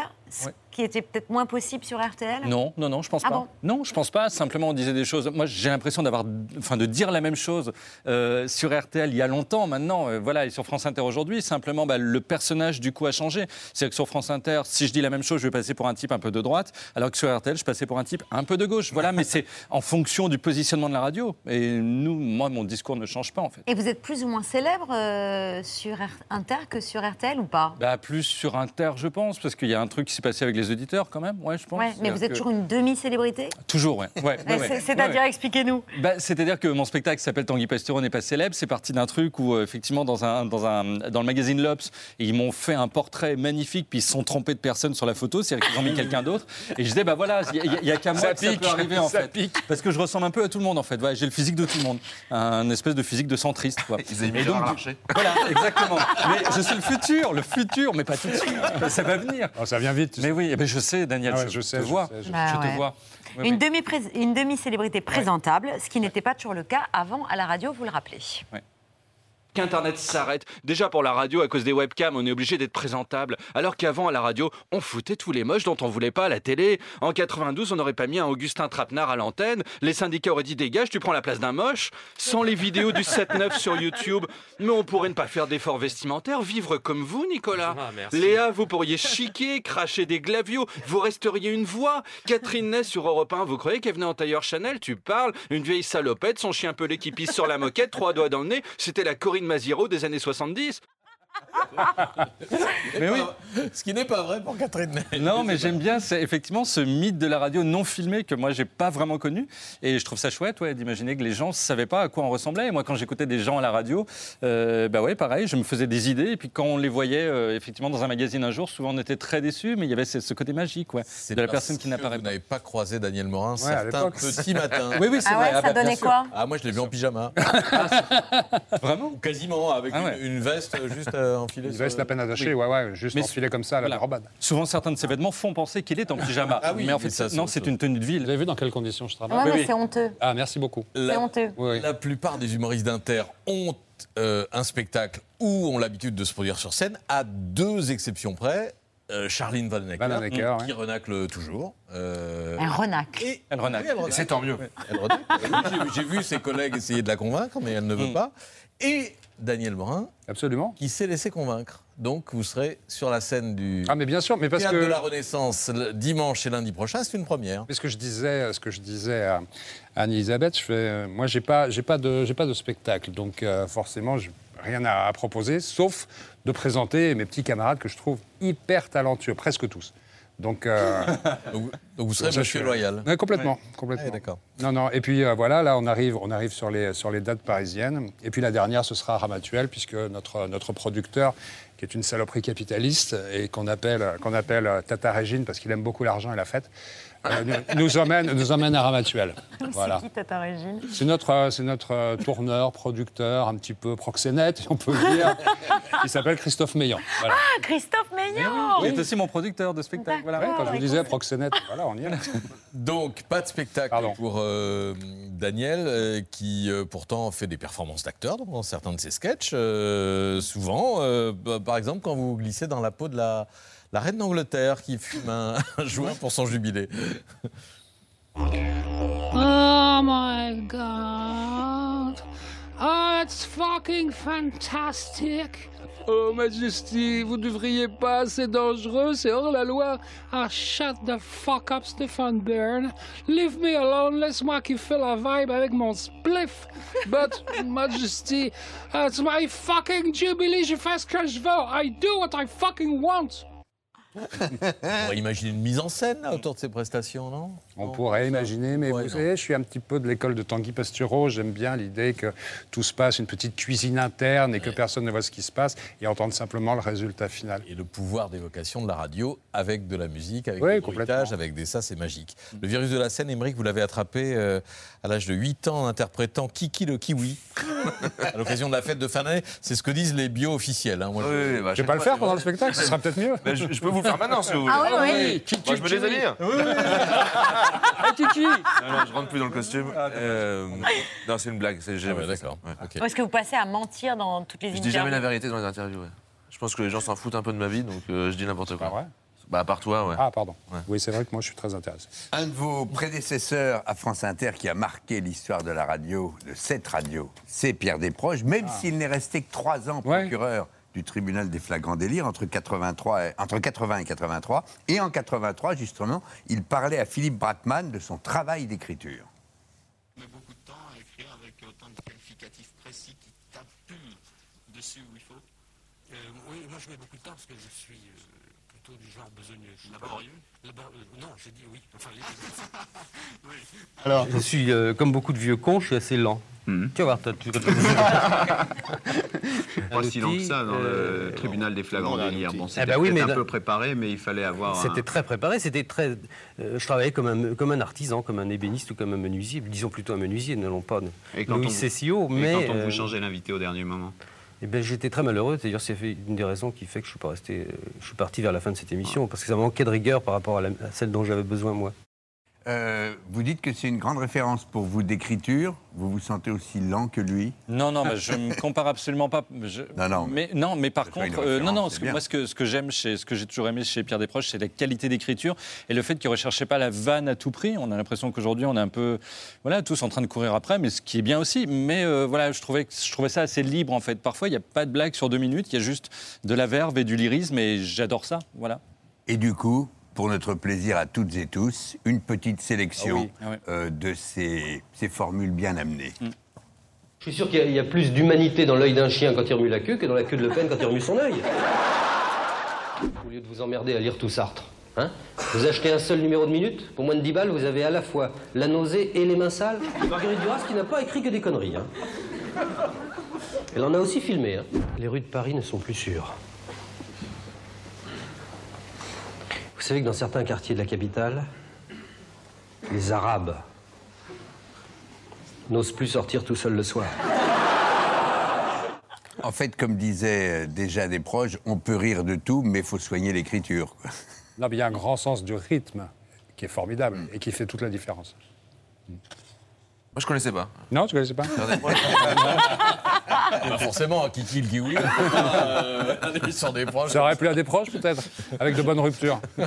Ouais. Qui était peut-être moins possible sur RTL. Non, non, non, je pense Ah pas. bon non, je pense pas. Simplement, on disait des choses. Moi, j'ai l'impression d'avoir, enfin, de dire la même chose euh, sur RTL il y a longtemps. Maintenant, euh, voilà, et sur France Inter aujourd'hui, simplement, bah, le personnage du coup a changé. C'est que sur France Inter, si je dis la même chose, je vais passer pour un type un peu de droite, alors que sur RTL, je passais pour un type un peu de gauche. Voilà, mais c'est en fonction du positionnement de la radio. Et nous, moi, mon discours ne change pas en fait. Et vous êtes plus ou moins célèbre euh, sur Inter que sur RTL ou pas? Bah, plus sur Inter, je pense, parce qu'il y a un truc qui s'est passé avec les auditeurs quand même. Ouais, je pense. Ouais, Mais vous êtes que- toujours une demi-célébrité? Toujours, ouais. ouais, ouais, Ouais, ouais. c'est- C'est-à-dire, Ouais. expliquez-nous. Bah, C'est-à-dire que mon spectacle s'appelle Tanguy Pastureau n'est pas célèbre. C'est parti d'un truc où, euh, effectivement, dans, un, dans, un, dans le magazine L'Obs, ils m'ont fait un portrait magnifique, puis ils se sont trompés de personne sur la photo, c'est-à-dire qu'ils ont mis quelqu'un d'autre. Et je disais, bah voilà, il n'y a, qu'à moi Ça que ça pique, peut arriver, en ça fait. pique. Parce que je ressemble un peu à tout le monde, en fait. Ouais, J'ai le physique de tout le monde. Un espèce de physique de centriste, quoi. Ils Et donc, Larcher. Voilà, exactement. Mais je suis le futur, le futur, mais pas tout de suite. Ça va venir. Oh, ça vient vite. Mais sais. Oui, eh ben, je sais, Daniel, Ah ouais, je, je sais, te je vois. sais, je Bah je ouais. te vois. Ouais, Une ouais. demi-prés- une demi-célébrité présentable, ce qui n'était pas toujours le cas avant à la radio, vous le rappelez. qu'Internet s'arrête. Déjà pour la radio, à cause des webcams, on est obligé d'être présentable. Alors qu'avant, à la radio, on foutait tous les moches dont on voulait pas à la télé. En 92, on n'aurait pas mis un Augustin Trapenard à l'antenne. Les syndicats auraient dit dégage, tu prends la place d'un moche. Sans les vidéos du 7-9 sur YouTube. Mais on pourrait ne pas faire d'efforts vestimentaires, vivre comme vous, Nicolas. Ah, merci. Léa, vous pourriez chiquer, cracher des glavios. Vous resteriez une voix. Catherine Ney sur Europe 1, vous croyez qu'elle venait en tailleur Chanel? Tu parles Une vieille salopette, son chien pelé qui pisse sur la moquette, trois doigts dans le nez. C'était la Corinne Maziro des années 70. <laughs> Mais oui. Ce qui n'est pas vrai pour Catherine Ney. Non, mais j'aime bien c'est effectivement ce mythe de la radio non filmée que moi j'ai pas vraiment connu et je trouve ça chouette ouais, d'imaginer que les gens savaient pas à quoi on ressemblait. Et moi quand j'écoutais des gens à la radio, euh, bah ouais pareil, je me faisais des idées et puis quand on les voyait euh, effectivement dans un magazine un jour, souvent on était très déçus, mais il y avait ce, ce côté magique ouais, de la personne qui n'apparaît Vous n'avez pas croisé Daniel Morin à certains petits matins. <laughs> Oui, oui, c'est Ah ouais, vrai. ça bah, donnait sûr. quoi? Ah, moi je l'ai vu en pyjama. Vraiment? Quasiment, avec Ah une- ouais. une, veste juste euh, sur veste à peine attachée, ouais, ouais, juste enfilée comme ça à la voilà. robade. Souvent, certains de ces vêtements font penser qu'il est en pyjama. Ah oui, mais en mais fait, ça, c'est non, c'est une tenue de ville. Vous avez vu dans quelles conditions je travaille Ouais, Oui, mais oui. c'est honteux. Ah, merci beaucoup. C'est La, honteux. la plupart des humoristes d'Inter ont euh, un spectacle où ont l'habitude de se produire sur scène, à deux exceptions près. Euh, Charline Vanhoenacker, Vanhoenacker, qui ouais. renacle toujours. Euh, et- Elle renacle. Oui, elle renacle. C'est tant mieux. Elle renacle. J'ai- J'ai vu ses collègues essayer de la convaincre, mais elle ne veut Mm. pas. Et Daniel Morin, Absolument. qui s'est laissé convaincre. Donc vous serez sur la scène du Ah, mais bien sûr, mais parce que. de la Renaissance le dimanche et lundi prochain, c'est une première. Mais ce que je disais, ce que je disais à Anne-Elisabeth, je fais, euh, moi, j'ai pas, j'ai pas de, j'ai pas de spectacle, donc euh, forcément, j'ai rien à, à proposer, sauf de présenter mes petits camarades que je trouve hyper talentueux, presque tous. Donc, euh, <laughs> Donc, donc vous serez Monsieur suis- Loyal. Ouais, complètement, complètement. Ah, d'accord. Non, non. Et puis euh, voilà, là, on arrive, on arrive sur les sur les dates parisiennes. Et puis la dernière, ce sera Ramatuel, puisque notre notre producteur, qui est une saloperie capitaliste et qu'on appelle qu'on appelle euh, Tata Régine parce qu'il aime beaucoup l'argent et la fête, nous, nous emmène nous emmène à Ramatuel. Voilà. C'est qui Tata Régine C'est notre, euh, c'est notre euh, tourneur, producteur, un petit peu proxénète, si on peut le dire. Il s'appelle Christophe Meillan. Voilà. Ah, Christophe Meillan Il est aussi mon producteur de spectacle. Voilà. Ouais, quand je vous disais proxénète, voilà, on y est. <laughs> Donc, pas de spectacle pour euh, Daniel, euh, qui euh, pourtant fait des performances d'acteur dans certains de ses sketchs. euh, souvent, euh, bah, par exemple, quand vous glissez dans la peau de la, la reine d'Angleterre qui fume un, <laughs> un joint pour son jubilé. Oh my god. Oh, it's fucking fantastic. Oh, Majesty, vous devriez pas, c'est dangereux, c'est hors la loi. Ah, shut the fuck up, Stephen Byrne. Leave me alone, laisse-moi kiffer la vibe avec mon spliff. But, <laughs> Majesty, it's my fucking jubilee, je fais ce que je veux. I do what I fucking want. On pourrait imaginer une mise en scène autour de ses prestations, non? On pourrait imaginer, mais vous savez, je suis un petit peu de l'école de Tanguy Pastureau. J'aime bien l'idée que tout se passe, une petite cuisine interne et que personne ne voit ce qui se passe et entendre simplement le résultat final. Et le pouvoir d'évocation de la radio avec de la musique, avec Oui, des bruitages, avec des ça, c'est magique. Le virus de la scène, Émeric, vous l'avez attrapé euh, à l'âge de 8 ans en interprétant Kiki le kiwi <laughs> à l'occasion de la fête de fin d'année. C'est ce que disent les bio officiels. hein. Moi, Oui, oui, bah, Je vais pas le faire pendant le spectacle, ce sera peut-être mieux. Mais je, je peux vous le faire maintenant si vous voulez. Ah oui, oui. Moi, je me déshabille. <laughs> <laughs> Kiki Non, non, je rentre plus dans le costume. Euh, non, c'est une blague. C'est Ah jamais ouais, d'accord. Ok. Est-ce que vous passez à mentir dans toutes les Je interviews dis jamais la vérité dans les interviews. ouais. Je pense que les gens s'en foutent un peu de ma vie, donc euh, je dis n'importe quoi. Ah ouais? Bah, à part toi, ouais. Ah, pardon. Ouais. Oui, c'est vrai que moi, je suis très intéressé. Un de vos prédécesseurs à France Inter qui a marqué l'histoire de la radio, de cette radio, c'est Pierre Desproges, même s'il n'est resté que trois ans Ouais. procureur du tribunal des flagrants délits entre, 83 et- entre 80 et 83. Et en 83, justement, il parlait à Philippe Brackman de son travail d'écriture. beaucoup de temps à écrire avec autant de qualificatifs précis qui tapent dessus où il faut Euh, Oui, moi je mets beaucoup de temps parce que je suis euh, plutôt du genre besogneux. Laborieux Laborieux Non, j'ai dit oui. Enfin, les deux. <laughs> oui. Alors, je suis, euh, comme beaucoup de vieux cons, je suis assez lent. Tu vas voir, toi, tu... <laughs> Pas si lent que ça dans euh, le tribunal des flagrants délires. Bon, c'était Eh ben oui, peut-être mais un dans- peu préparé, mais il fallait avoir. un- C'était très préparé, c'était très. euh, je travaillais comme un, comme un artisan, comme un ébéniste ou comme un menuisier, disons plutôt un menuisier, n'allons pas Et quand Louis on- Cessio, et mais. quand on euh, vous changeait l'invité au dernier moment eh ben, j'étais très malheureux. D'ailleurs, c'est une des raisons qui fait que je suis pas euh, parti vers la fin de cette émission parce que ça manquait de rigueur par rapport à celle dont j'avais besoin moi. Euh, vous dites que c'est une grande référence pour vous d'écriture. Vous vous sentez aussi lent que lui Non, non, mais je me compare absolument pas. Je- Non, non. Mais, non, mais par contre, euh, non, non, ce que- moi, ce que, ce que j'aime, chez, ce que j'ai toujours aimé chez Pierre Desproges, c'est la qualité d'écriture et le fait qu'il ne recherchait pas la vanne à tout prix. On a l'impression qu'aujourd'hui, on est un peu, voilà, tous en train de courir après, mais ce qui est bien aussi. Mais euh, voilà, je trouvais, je trouvais ça assez libre, en fait. Parfois, il n'y a pas de blague sur deux minutes, il y a juste de la verve et du lyrisme, et j'adore ça, voilà. Et du coup, pour notre plaisir à toutes et tous, une petite sélection Ah oui, ah euh, de ces, ces formules bien amenées. Je suis sûr qu'il y a- il y, a plus d'humanité dans l'œil d'un chien quand il remue la queue que dans la queue de Le Pen quand il remue son œil. Au lieu de vous emmerder à lire tout Sartre, hein? Vous achetez un seul numéro de minute, pour moins de 10 balles, vous avez à la fois la nausée et les mains sales? Marguerite Duras qui n'a pas écrit que des conneries. Hein. Elle en a aussi filmé. Hein. Les rues de Paris ne sont plus sûres. Vous savez que dans certains quartiers de la capitale, les Arabes n'osent plus sortir tout seuls le soir. En fait, comme disait euh, déjà des proches, on peut rire de tout, mais il faut soigner l'écriture. Non, mais il y a un grand sens du rythme qui est formidable et qui fait toute la différence. Moi, je connaissais pas. Non, tu connaissais pas Bah <laughs> forcément, Kiki le kiwi. <laughs> un émission des proches. Ça aurait plu à des proches, peut-être, avec de bonnes ruptures. <laughs>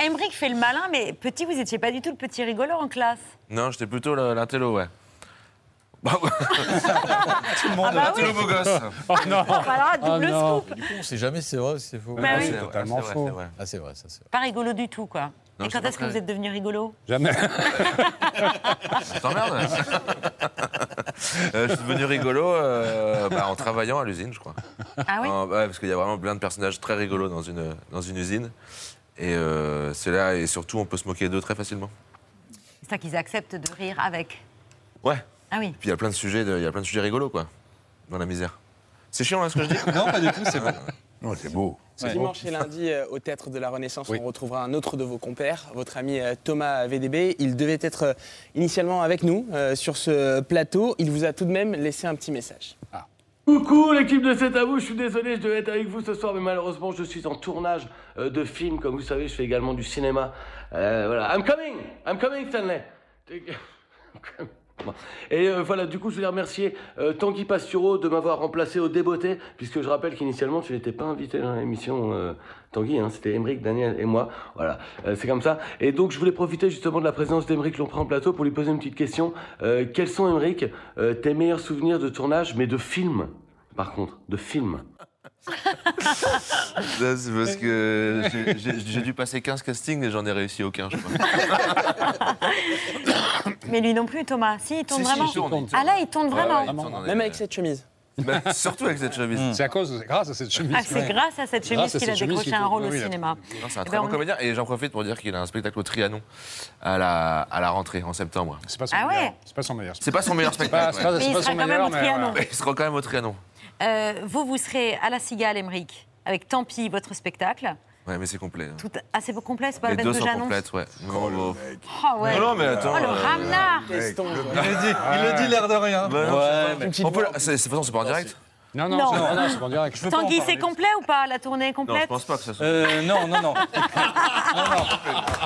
Emmerich fait le malin, mais petit, vous n'étiez pas du tout le petit rigolo en classe. Non, j'étais plutôt le- l'intello, ouais. Bah, ouais. Tout le monde Ah bah l'intello oui. beau gosse. Oh non double Oh non. scoop. Du coup, on sait jamais si c'est vrai ou si c'est faux. Bah oui. C'est totalement vrai, faux. vrai. Ah, c'est vrai, ça, c'est vrai. Pas rigolo du tout, quoi. Non, Et c'est quand est-ce que vous êtes devenu rigolo Jamais. <laughs> T'emmerdes <laughs> Euh, Je suis devenu rigolo euh, bah, en travaillant à l'usine, je crois. Ah oui En- ouais, Parce qu'il y a vraiment plein de personnages très rigolos dans une, dans une usine. Et euh, c'est là, et surtout, on peut se moquer d'eux très facilement. C'est ça qu'ils acceptent de rire avec. Ouais. Ah oui. Puis il y a plein de sujets, de- il y a plein de sujets rigolos, quoi, dans la misère. C'est chiant, là, ce que je dis? Non, pas du tout, c'est bon. Non, c'est beau. Dimanche et lundi, euh, au Théâtre de la Renaissance, on retrouvera un autre de vos compères, votre ami euh, Thomas VDB. Il devait être euh, initialement avec nous euh, sur ce plateau. Il vous a tout de même laissé un petit message. Coucou l'équipe de C'est à vous, je suis désolé, je devais être avec vous ce soir, mais malheureusement je suis en tournage euh, de film, comme vous savez, je fais également du cinéma. Euh, voilà, I'm coming, I'm coming Stanley. <laughs> Bon. Et euh, voilà, du coup, je voulais remercier euh, Tanguy Pastureau de m'avoir remplacé au débeauté, puisque je rappelle qu'initialement, tu n'étais pas invité dans l'émission euh, Tanguy, hein, c'était Émeric, Daniel et moi. Voilà, c'est comme ça. Et donc, je voulais profiter justement de la présence d'Émeric Lompré en plateau pour lui poser une petite question. Quels sont, Émeric, euh, tes meilleurs souvenirs de tournage, mais de film, par contre, de film Ça, c'est parce que j'ai- j'ai j'ai dû passer 15 castings et j'en ai réussi aucun, je crois. <coughs> Mais lui non plus, Thomas. Si, il tourne Si, si, vraiment. il tourne, il tourne. Ah là, il tourne Ouais, vraiment. ouais, il tourne, on est- Même avec cette chemise. Bah, surtout avec cette chemise. C'est à cause, c'est grâce à cette chemise. Ah, c'est grâce à cette chemise qu'il a cette chemise décroché un rôle Oui, au oui, il a- cinéma. Non, c'est un Eh très ben, bon on- comédien et j'en profite pour dire qu'il a un spectacle au Trianon à la, à la rentrée en septembre. C'est pas son Ah ouais meilleur. C'est pas son meilleur. C'est pas son meilleur spectacle. pas- ouais. Mais il pas sera son quand même meilleur, au Trianon. il sera quand même au Trianon. Euh, vous, vous serez à la Cigale, Emmerich, avec Tant pis, votre spectacle. Ouais, mais c'est complet. hein. Tout assez beau complet, c'est pas Les la peine deux que sont j'annonce. complètes, ouais. Bon. Oh ouais. Non, non, mais attends, Oh le euh, ramenard Il le dit, il le dit l'air de rien. Bah, non, Ouais, je mais- On peut- c'est- c'est- de toute façon, c'est pas en direct Non, non, Non. c'est- non, non, c'est pas en direct. Je veux Tanguy, c'est complet ou pas La tournée est Non, je complète pense pas que ça soit. Euh, non, non, non. <laughs> non, non.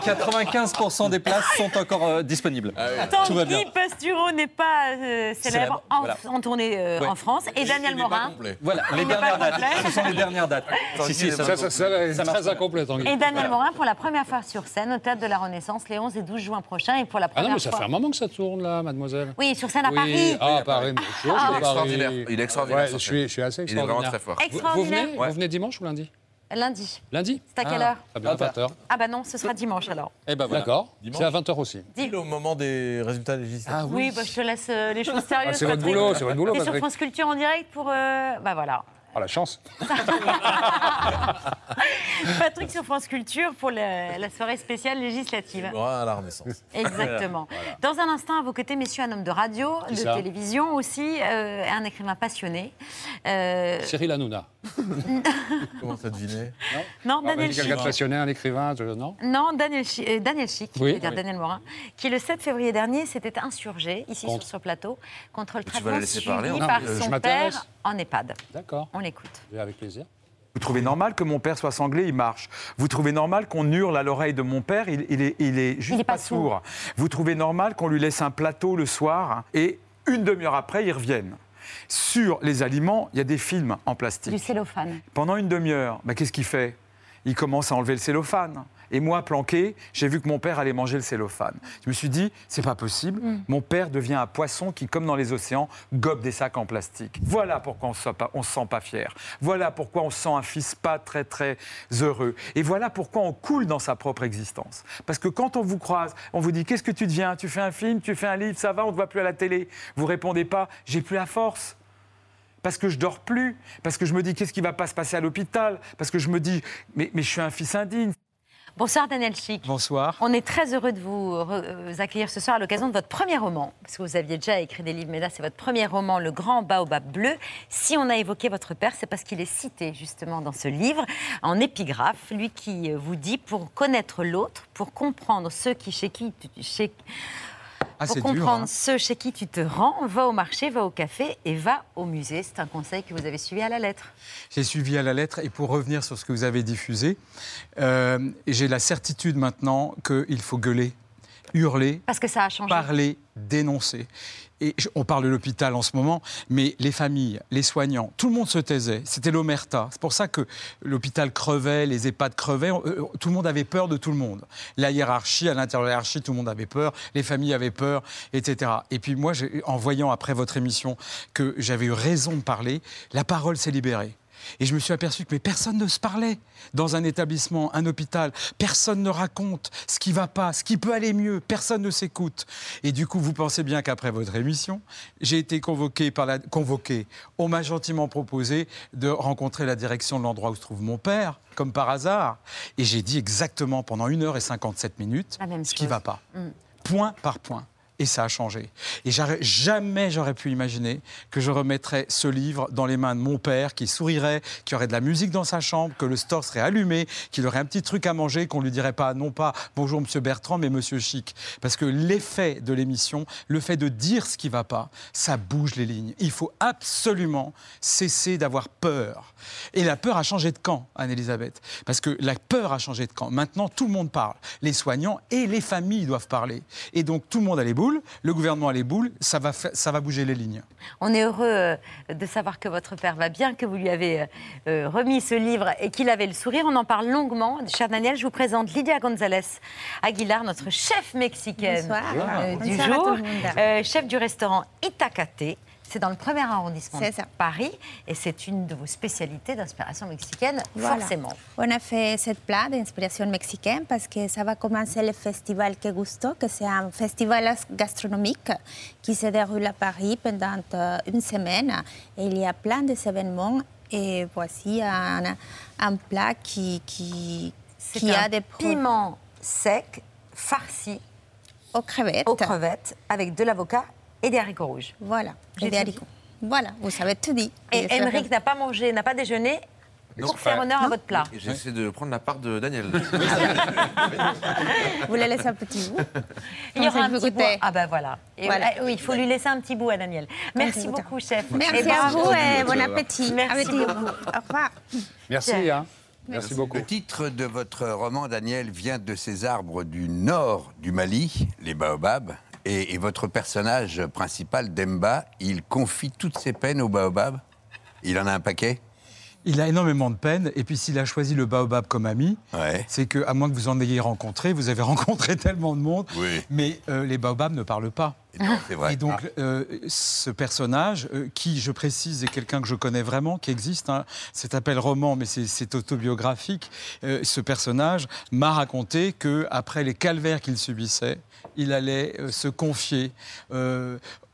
95% des places sont encore euh, disponibles. Va bien. Tanguy Pastureau n'est pas euh, célèbre, Célèbre, en, voilà. en tournée euh, Ouais. en France. Et Daniel Morin. Voilà, les dernières dates. Ce sont les dernières dates. Si, si, ça, Ça, ça, très incomplet, Tanguy. Et Daniel Morin pour la première fois sur scène au Théâtre de la Renaissance les 11 et 12 juin prochains. Et pour la Ah première non, mais ça fois. fait un moment que ça tourne, là, mademoiselle. Oui, sur scène à Oui, Paris. Ah, à Paris. mais toujours Ah. Il est Paris. extraordinaire. Il est extraordinaire, Suis, je suis assez Il est vraiment extraordinaire. très fort. Vous, vous Extraordinaire. venez, vous venez dimanche ou lundi Lundi. Lundi C'est à quelle Ah, heure Très bien, 20h. Ah bah non, ce sera dimanche alors. Eh ben voilà. D'accord. Dimanche C'est à 20h aussi. Pile au moment des résultats législatifs. Ah Oui, bah, je te laisse euh, les choses sérieuses. Ah, c'est votre Patrick. boulot, c'est votre boulot, T'es sur Patrick. France Culture en direct pour. euh, Bah voilà. Ah, la chance. <laughs> Patrick sur France Culture pour le- la soirée spéciale législative. à la Renaissance. Exactement. <laughs> Dans un instant, à vos côtés, messieurs, un homme de radio, de ça télévision aussi, euh, un écrivain passionné. Euh, Cyril Hanouna. <laughs> Comment ça devinait non, Ah, Daniel Quelqu'un de passionné, un écrivain, je- non Non, Daniel, Chi- euh, Daniel Chic, Oui. veux dire Oui. Daniel Morin, qui le 7 février dernier s'était insurgé ici Contre. sur ce plateau contre le traitement la laisser suivi parler, hein par Non, euh, son père en EHPAD. D'accord. L'écoute. Avec plaisir. Vous trouvez normal que mon père soit sanglé, il marche. Vous trouvez normal qu'on hurle à l'oreille de mon père, il, il est, il est juste est pas pas sourd. Vous trouvez normal qu'on lui laisse un plateau le soir et une demi-heure après, ils reviennent. Sur les aliments, il y a des films en plastique. Du cellophane. Pendant une demi-heure, bah, qu'est-ce qu'il fait? Il commence à enlever le cellophane. Et moi, planqué, j'ai vu que mon père allait manger le cellophane. Je me suis dit, c'est pas possible. Mon père devient un poisson qui, comme dans les océans, gobe des sacs en plastique. Voilà pourquoi on ne se, sent pas- on se sent pas fier. Voilà pourquoi on se sent un fils pas très très heureux. Et voilà pourquoi on coule dans sa propre existence. Parce que quand on vous croise, on vous dit, qu'est-ce que tu deviens? Tu fais un film, tu fais un livre, ça va, on ne te voit plus à la télé? Vous répondez pas, j'ai plus la force parce que je dors plus, parce que je me dis qu'est-ce qui va pas se passer à l'hôpital, parce que je me dis mais, mais je suis un fils indigne. Bonsoir Daniel Chic. Bonsoir. On est très heureux de vous euh, accueillir ce soir à l'occasion de votre premier roman, parce que vous aviez déjà écrit des livres, mais là c'est votre premier roman, Le Grand Baobab Bleu. Si on a évoqué votre père, c'est parce qu'il est cité justement dans ce livre, en épigraphe, lui qui euh, vous dit pour connaître l'autre, pour comprendre ceux qui chez qui chez- Ah, pour c'est dur, comprendre hein. ceux chez qui tu te rends, va au marché, va au café et va au musée. C'est un conseil que vous avez suivi à la lettre. J'ai suivi à la lettre et pour revenir sur ce que vous avez diffusé, euh, j'ai la certitude maintenant qu'il faut gueuler, hurler, Parce que ça a changé. parler, dénoncer. On parle de l'hôpital en ce moment, mais les familles, les soignants, tout le monde se taisait. C'était l'omerta. C'est pour ça que l'hôpital crevait, les EHPAD crevaient. Euh, tout le monde avait peur de tout le monde. La hiérarchie, à l'intérieur de la hiérarchie, tout le monde avait peur. Les familles avaient peur, etc. Et puis moi, en voyant après votre émission que j'avais eu raison de parler, la parole s'est libérée. Et je me suis aperçu que mais personne ne se parlait dans un établissement, un hôpital. Personne ne raconte ce qui va pas, ce qui peut aller mieux. Personne ne s'écoute. Et du coup, vous pensez bien qu'après votre émission, j'ai été convoqué par la convoqué. On m'a gentiment proposé de rencontrer la direction de l'endroit où se trouve mon père, comme par hasard. Et j'ai dit exactement pendant 1 heure et 57 minutes ce qui chose. va pas Mm. point par point. Et ça a changé. Et jamais j'aurais pu imaginer que je remettrais ce livre dans les mains de mon père, qui sourirait, qui aurait de la musique dans sa chambre, que le store serait allumé, qu'il aurait un petit truc à manger, qu'on lui dirait pas, non pas bonjour Monsieur Bertrand, mais Monsieur Chic. Parce que l'effet de l'émission, le fait de dire ce qui va pas, ça bouge les lignes. Il faut absolument cesser d'avoir peur. Et la peur a changé de camp, Anne-Elisabeth. Parce que la peur a changé de camp. Maintenant, tout le monde parle. Les soignants et les familles doivent parler. Et donc, tout le monde a les boules, le gouvernement a les boules, ça va, fa- ça va bouger les lignes. On est heureux euh, de savoir que votre père va bien, que vous lui avez euh, euh, remis ce livre et qu'il avait le sourire. On en parle longuement. Cher Daniel, je vous présente Lydia González Aguilar, notre chef mexicaine Bonsoir. du Bonsoir jour, euh, chef du restaurant Itacate. C'est dans le premier arrondissement de ça. Paris et c'est une de vos spécialités d'inspiration mexicaine, Voilà. forcément. On a fait cette plat d'inspiration mexicaine parce que ça va commencer le festival Que Gusto, que c'est un festival gastronomique qui se déroule à Paris pendant euh, une semaine. Et il y a plein d'événements. Et voici un, un plat qui, qui, C'est qui un a des pro- piment sec farci aux crevettes. aux crevettes avec de l'avocat et des haricots rouges. Voilà, J'ai et des haricots. Voilà, vous savez tout dit. Et Émeric n'a pas mangé, n'a pas déjeuné Non, pour faire honneur à votre plat. J'essaie de prendre la part de Daniel. <laughs> Vous voulez laisser un petit bout Il y aura un petit bout. Ah ben voilà. Et Voilà. oui, il faut lui laisser un petit bout à Daniel. Merci beaucoup, chef. Merci Et à vous et bon appétit. Merci beaucoup. Au revoir. Merci. Hein. Merci beaucoup. Le titre de votre roman, Daniel, vient de ces arbres du nord du Mali, les baobabs. Et, votre personnage principal, Demba, il confie toutes ses peines aux baobabs. Il en a un paquet? Il a énormément de peine, et puis s'il a choisi le baobab comme ami, c'est que, à moins que vous en ayez rencontré, vous avez <laughs> rencontré tellement de monde, mais euh, les baobabs ne parlent pas. vrai. Et donc, Ah. euh, ce personnage, euh, qui, je précise, est quelqu'un que je connais vraiment, qui existe, hein, c'est appel roman, mais c'est- autobiographique, euh, ce personnage m'a raconté que après les calvaires qu'il subissait, il allait se confier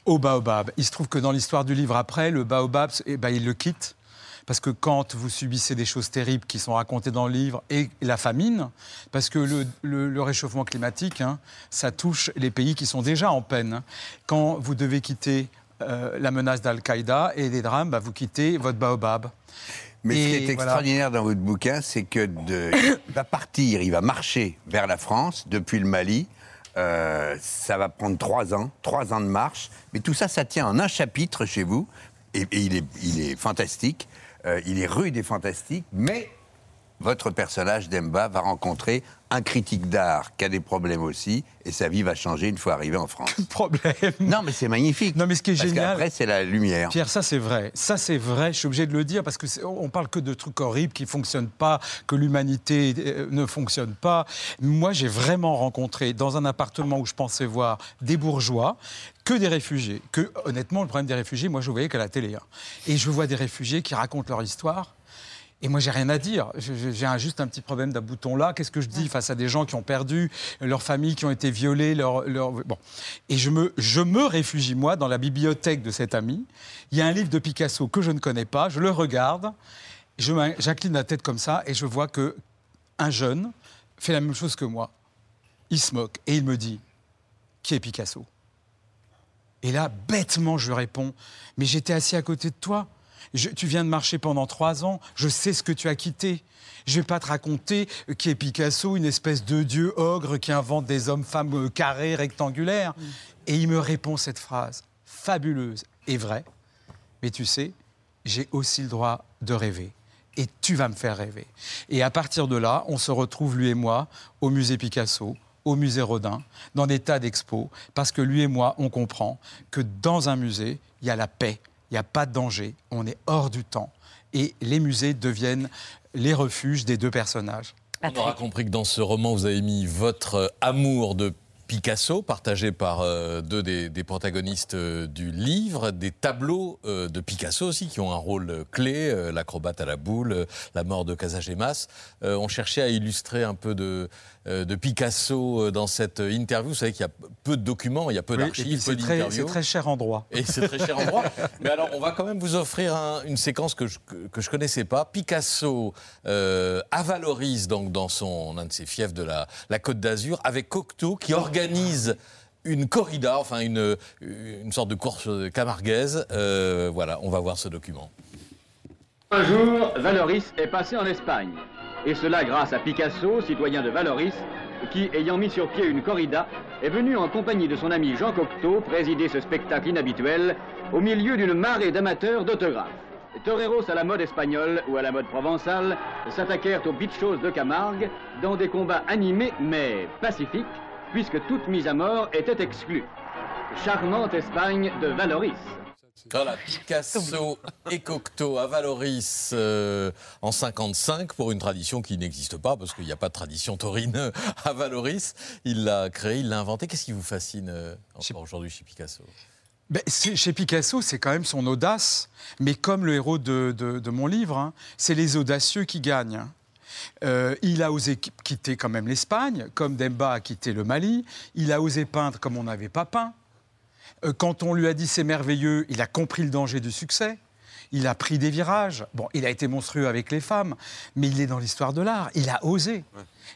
au baobab. Il se trouve que dans l'histoire du livre après, le baobab, eh ben, il le quitte. Parce que quand vous subissez des choses terribles qui sont racontées dans le livre, et la famine, parce que le, le- le réchauffement climatique, hein, ça touche les pays qui sont déjà en peine. hein. Quand vous devez quitter euh, la menace d'Al-Qaïda et des drames, bah, vous quittez votre baobab. Mais ce qui est voilà. extraordinaire dans votre bouquin, c'est que de- il <coughs> va partir, il va marcher vers la France depuis le Mali. Euh, ça va prendre trois ans, trois ans de marche. Mais tout ça, ça tient en un chapitre chez vous. Et, et il, est, il est fantastique. Euh, il est rude et fantastique, mais votre personnage d'Emba va rencontrer un critique d'art qui a des problèmes aussi, et sa vie va changer une fois arrivé en France. Problème. Non, mais c'est magnifique. Non, mais ce qui est Parce génial. qu'après, c'est la lumière. Pierre, ça c'est vrai. Ça c'est vrai. Je suis obligé de le dire parce que on parle que de trucs horribles qui fonctionnent pas, que l'humanité euh, ne fonctionne pas. Moi, j'ai vraiment rencontré dans un appartement où je pensais voir des bourgeois, que des réfugiés. Que honnêtement, le problème des réfugiés, moi, je voyais qu'à la télé. hein. Et je vois des réfugiés qui racontent leur histoire. Et moi, j'ai rien à dire. J'ai un- juste un petit problème d'un bouton là. Qu'est-ce que je dis face à des gens qui ont perdu leurs familles, qui ont été violées, leur, leur- bon. Et je me, je me réfugie moi dans la bibliothèque de cet ami. Il y a un livre de Picasso que je ne connais pas. Je le regarde. J'incline la tête comme ça et je vois que un jeune fait la même chose que moi. Il se moque et il me dit qui est Picasso? Et là, bêtement, je lui réponds Mais j'étais assis à côté de toi. Je- tu viens de marcher pendant trois ans. Je sais ce que tu as quitté. Je vais pas te raconter qui est Picasso, une espèce de dieu ogre qui invente des hommes-femmes euh, carrés, rectangulaires. Et il me répond cette phrase fabuleuse et vraie. Mais tu sais, j'ai aussi le droit de rêver. Et tu vas me faire rêver. Et à partir de là, on se retrouve, lui et moi, au musée Picasso, au musée Rodin, dans des tas d'expos, parce que lui et moi, on comprend que dans un musée, il y a la paix, il n'y a pas de danger, on est hors du temps. Et les musées deviennent les refuges des deux personnages. On aura compris que dans ce roman, vous avez mis votre euh, amour de Picasso, partagé par euh, deux des, des protagonistes euh, du livre, des tableaux euh, de Picasso aussi, qui ont un rôle clé, l'acrobate à la boule, la mort de Casagemas. On cherchait à illustrer un peu de, de Picasso euh, dans cette interview. Vous savez qu'il y a peu de documents, il y a peu Oui, d'archives, peu c'est très, d'interviews. c'est très cher en droit. Et c'est très cher en droit. <laughs> Mais alors, on va quand même vous offrir un- une séquence que je, que, que je connaissais pas. Picasso euh, à Valoris, donc dans son un de ses fiefs de la, la Côte d'Azur, avec Cocteau qui organise une corrida, enfin une, une sorte de course camarguaise. Euh, voilà, on va voir ce document. Un jour, Valoris est passé en Espagne. Et cela grâce à Picasso, citoyen de Valoris, qui, ayant mis sur pied une corrida, est venu en compagnie de son ami Jean Cocteau présider ce spectacle inhabituel au milieu d'une marée d'amateurs d'autographes. Toreros à la mode espagnole ou à la mode provençale s'attaquèrent aux bichos de Camargue dans des combats animés mais pacifiques, puisque toute mise à mort était exclue. Charmante Espagne de Valoris. Voilà, Picasso et Cocteau à Valoris euh, en 55 pour une tradition qui n'existe pas parce qu'il n'y a pas de tradition taurine à Valoris. Il l'a créé, il l'a inventé. Qu'est-ce qui vous fascine euh, encore aujourd'hui chez Picasso? Ben, chez Picasso, c'est quand même son audace. Mais comme le héros de, de- de mon livre, hein, c'est les audacieux qui gagnent. hein. Euh, il a osé qui- quitter quand même l'Espagne, comme Demba a quitté le Mali. Il a osé peindre comme on n'avait pas peint. Euh, quand on lui a dit c'est merveilleux, il a compris le danger du succès. Il a pris des virages. Bon, il a été monstrueux avec les femmes, mais il est dans l'histoire de l'art. Il a osé.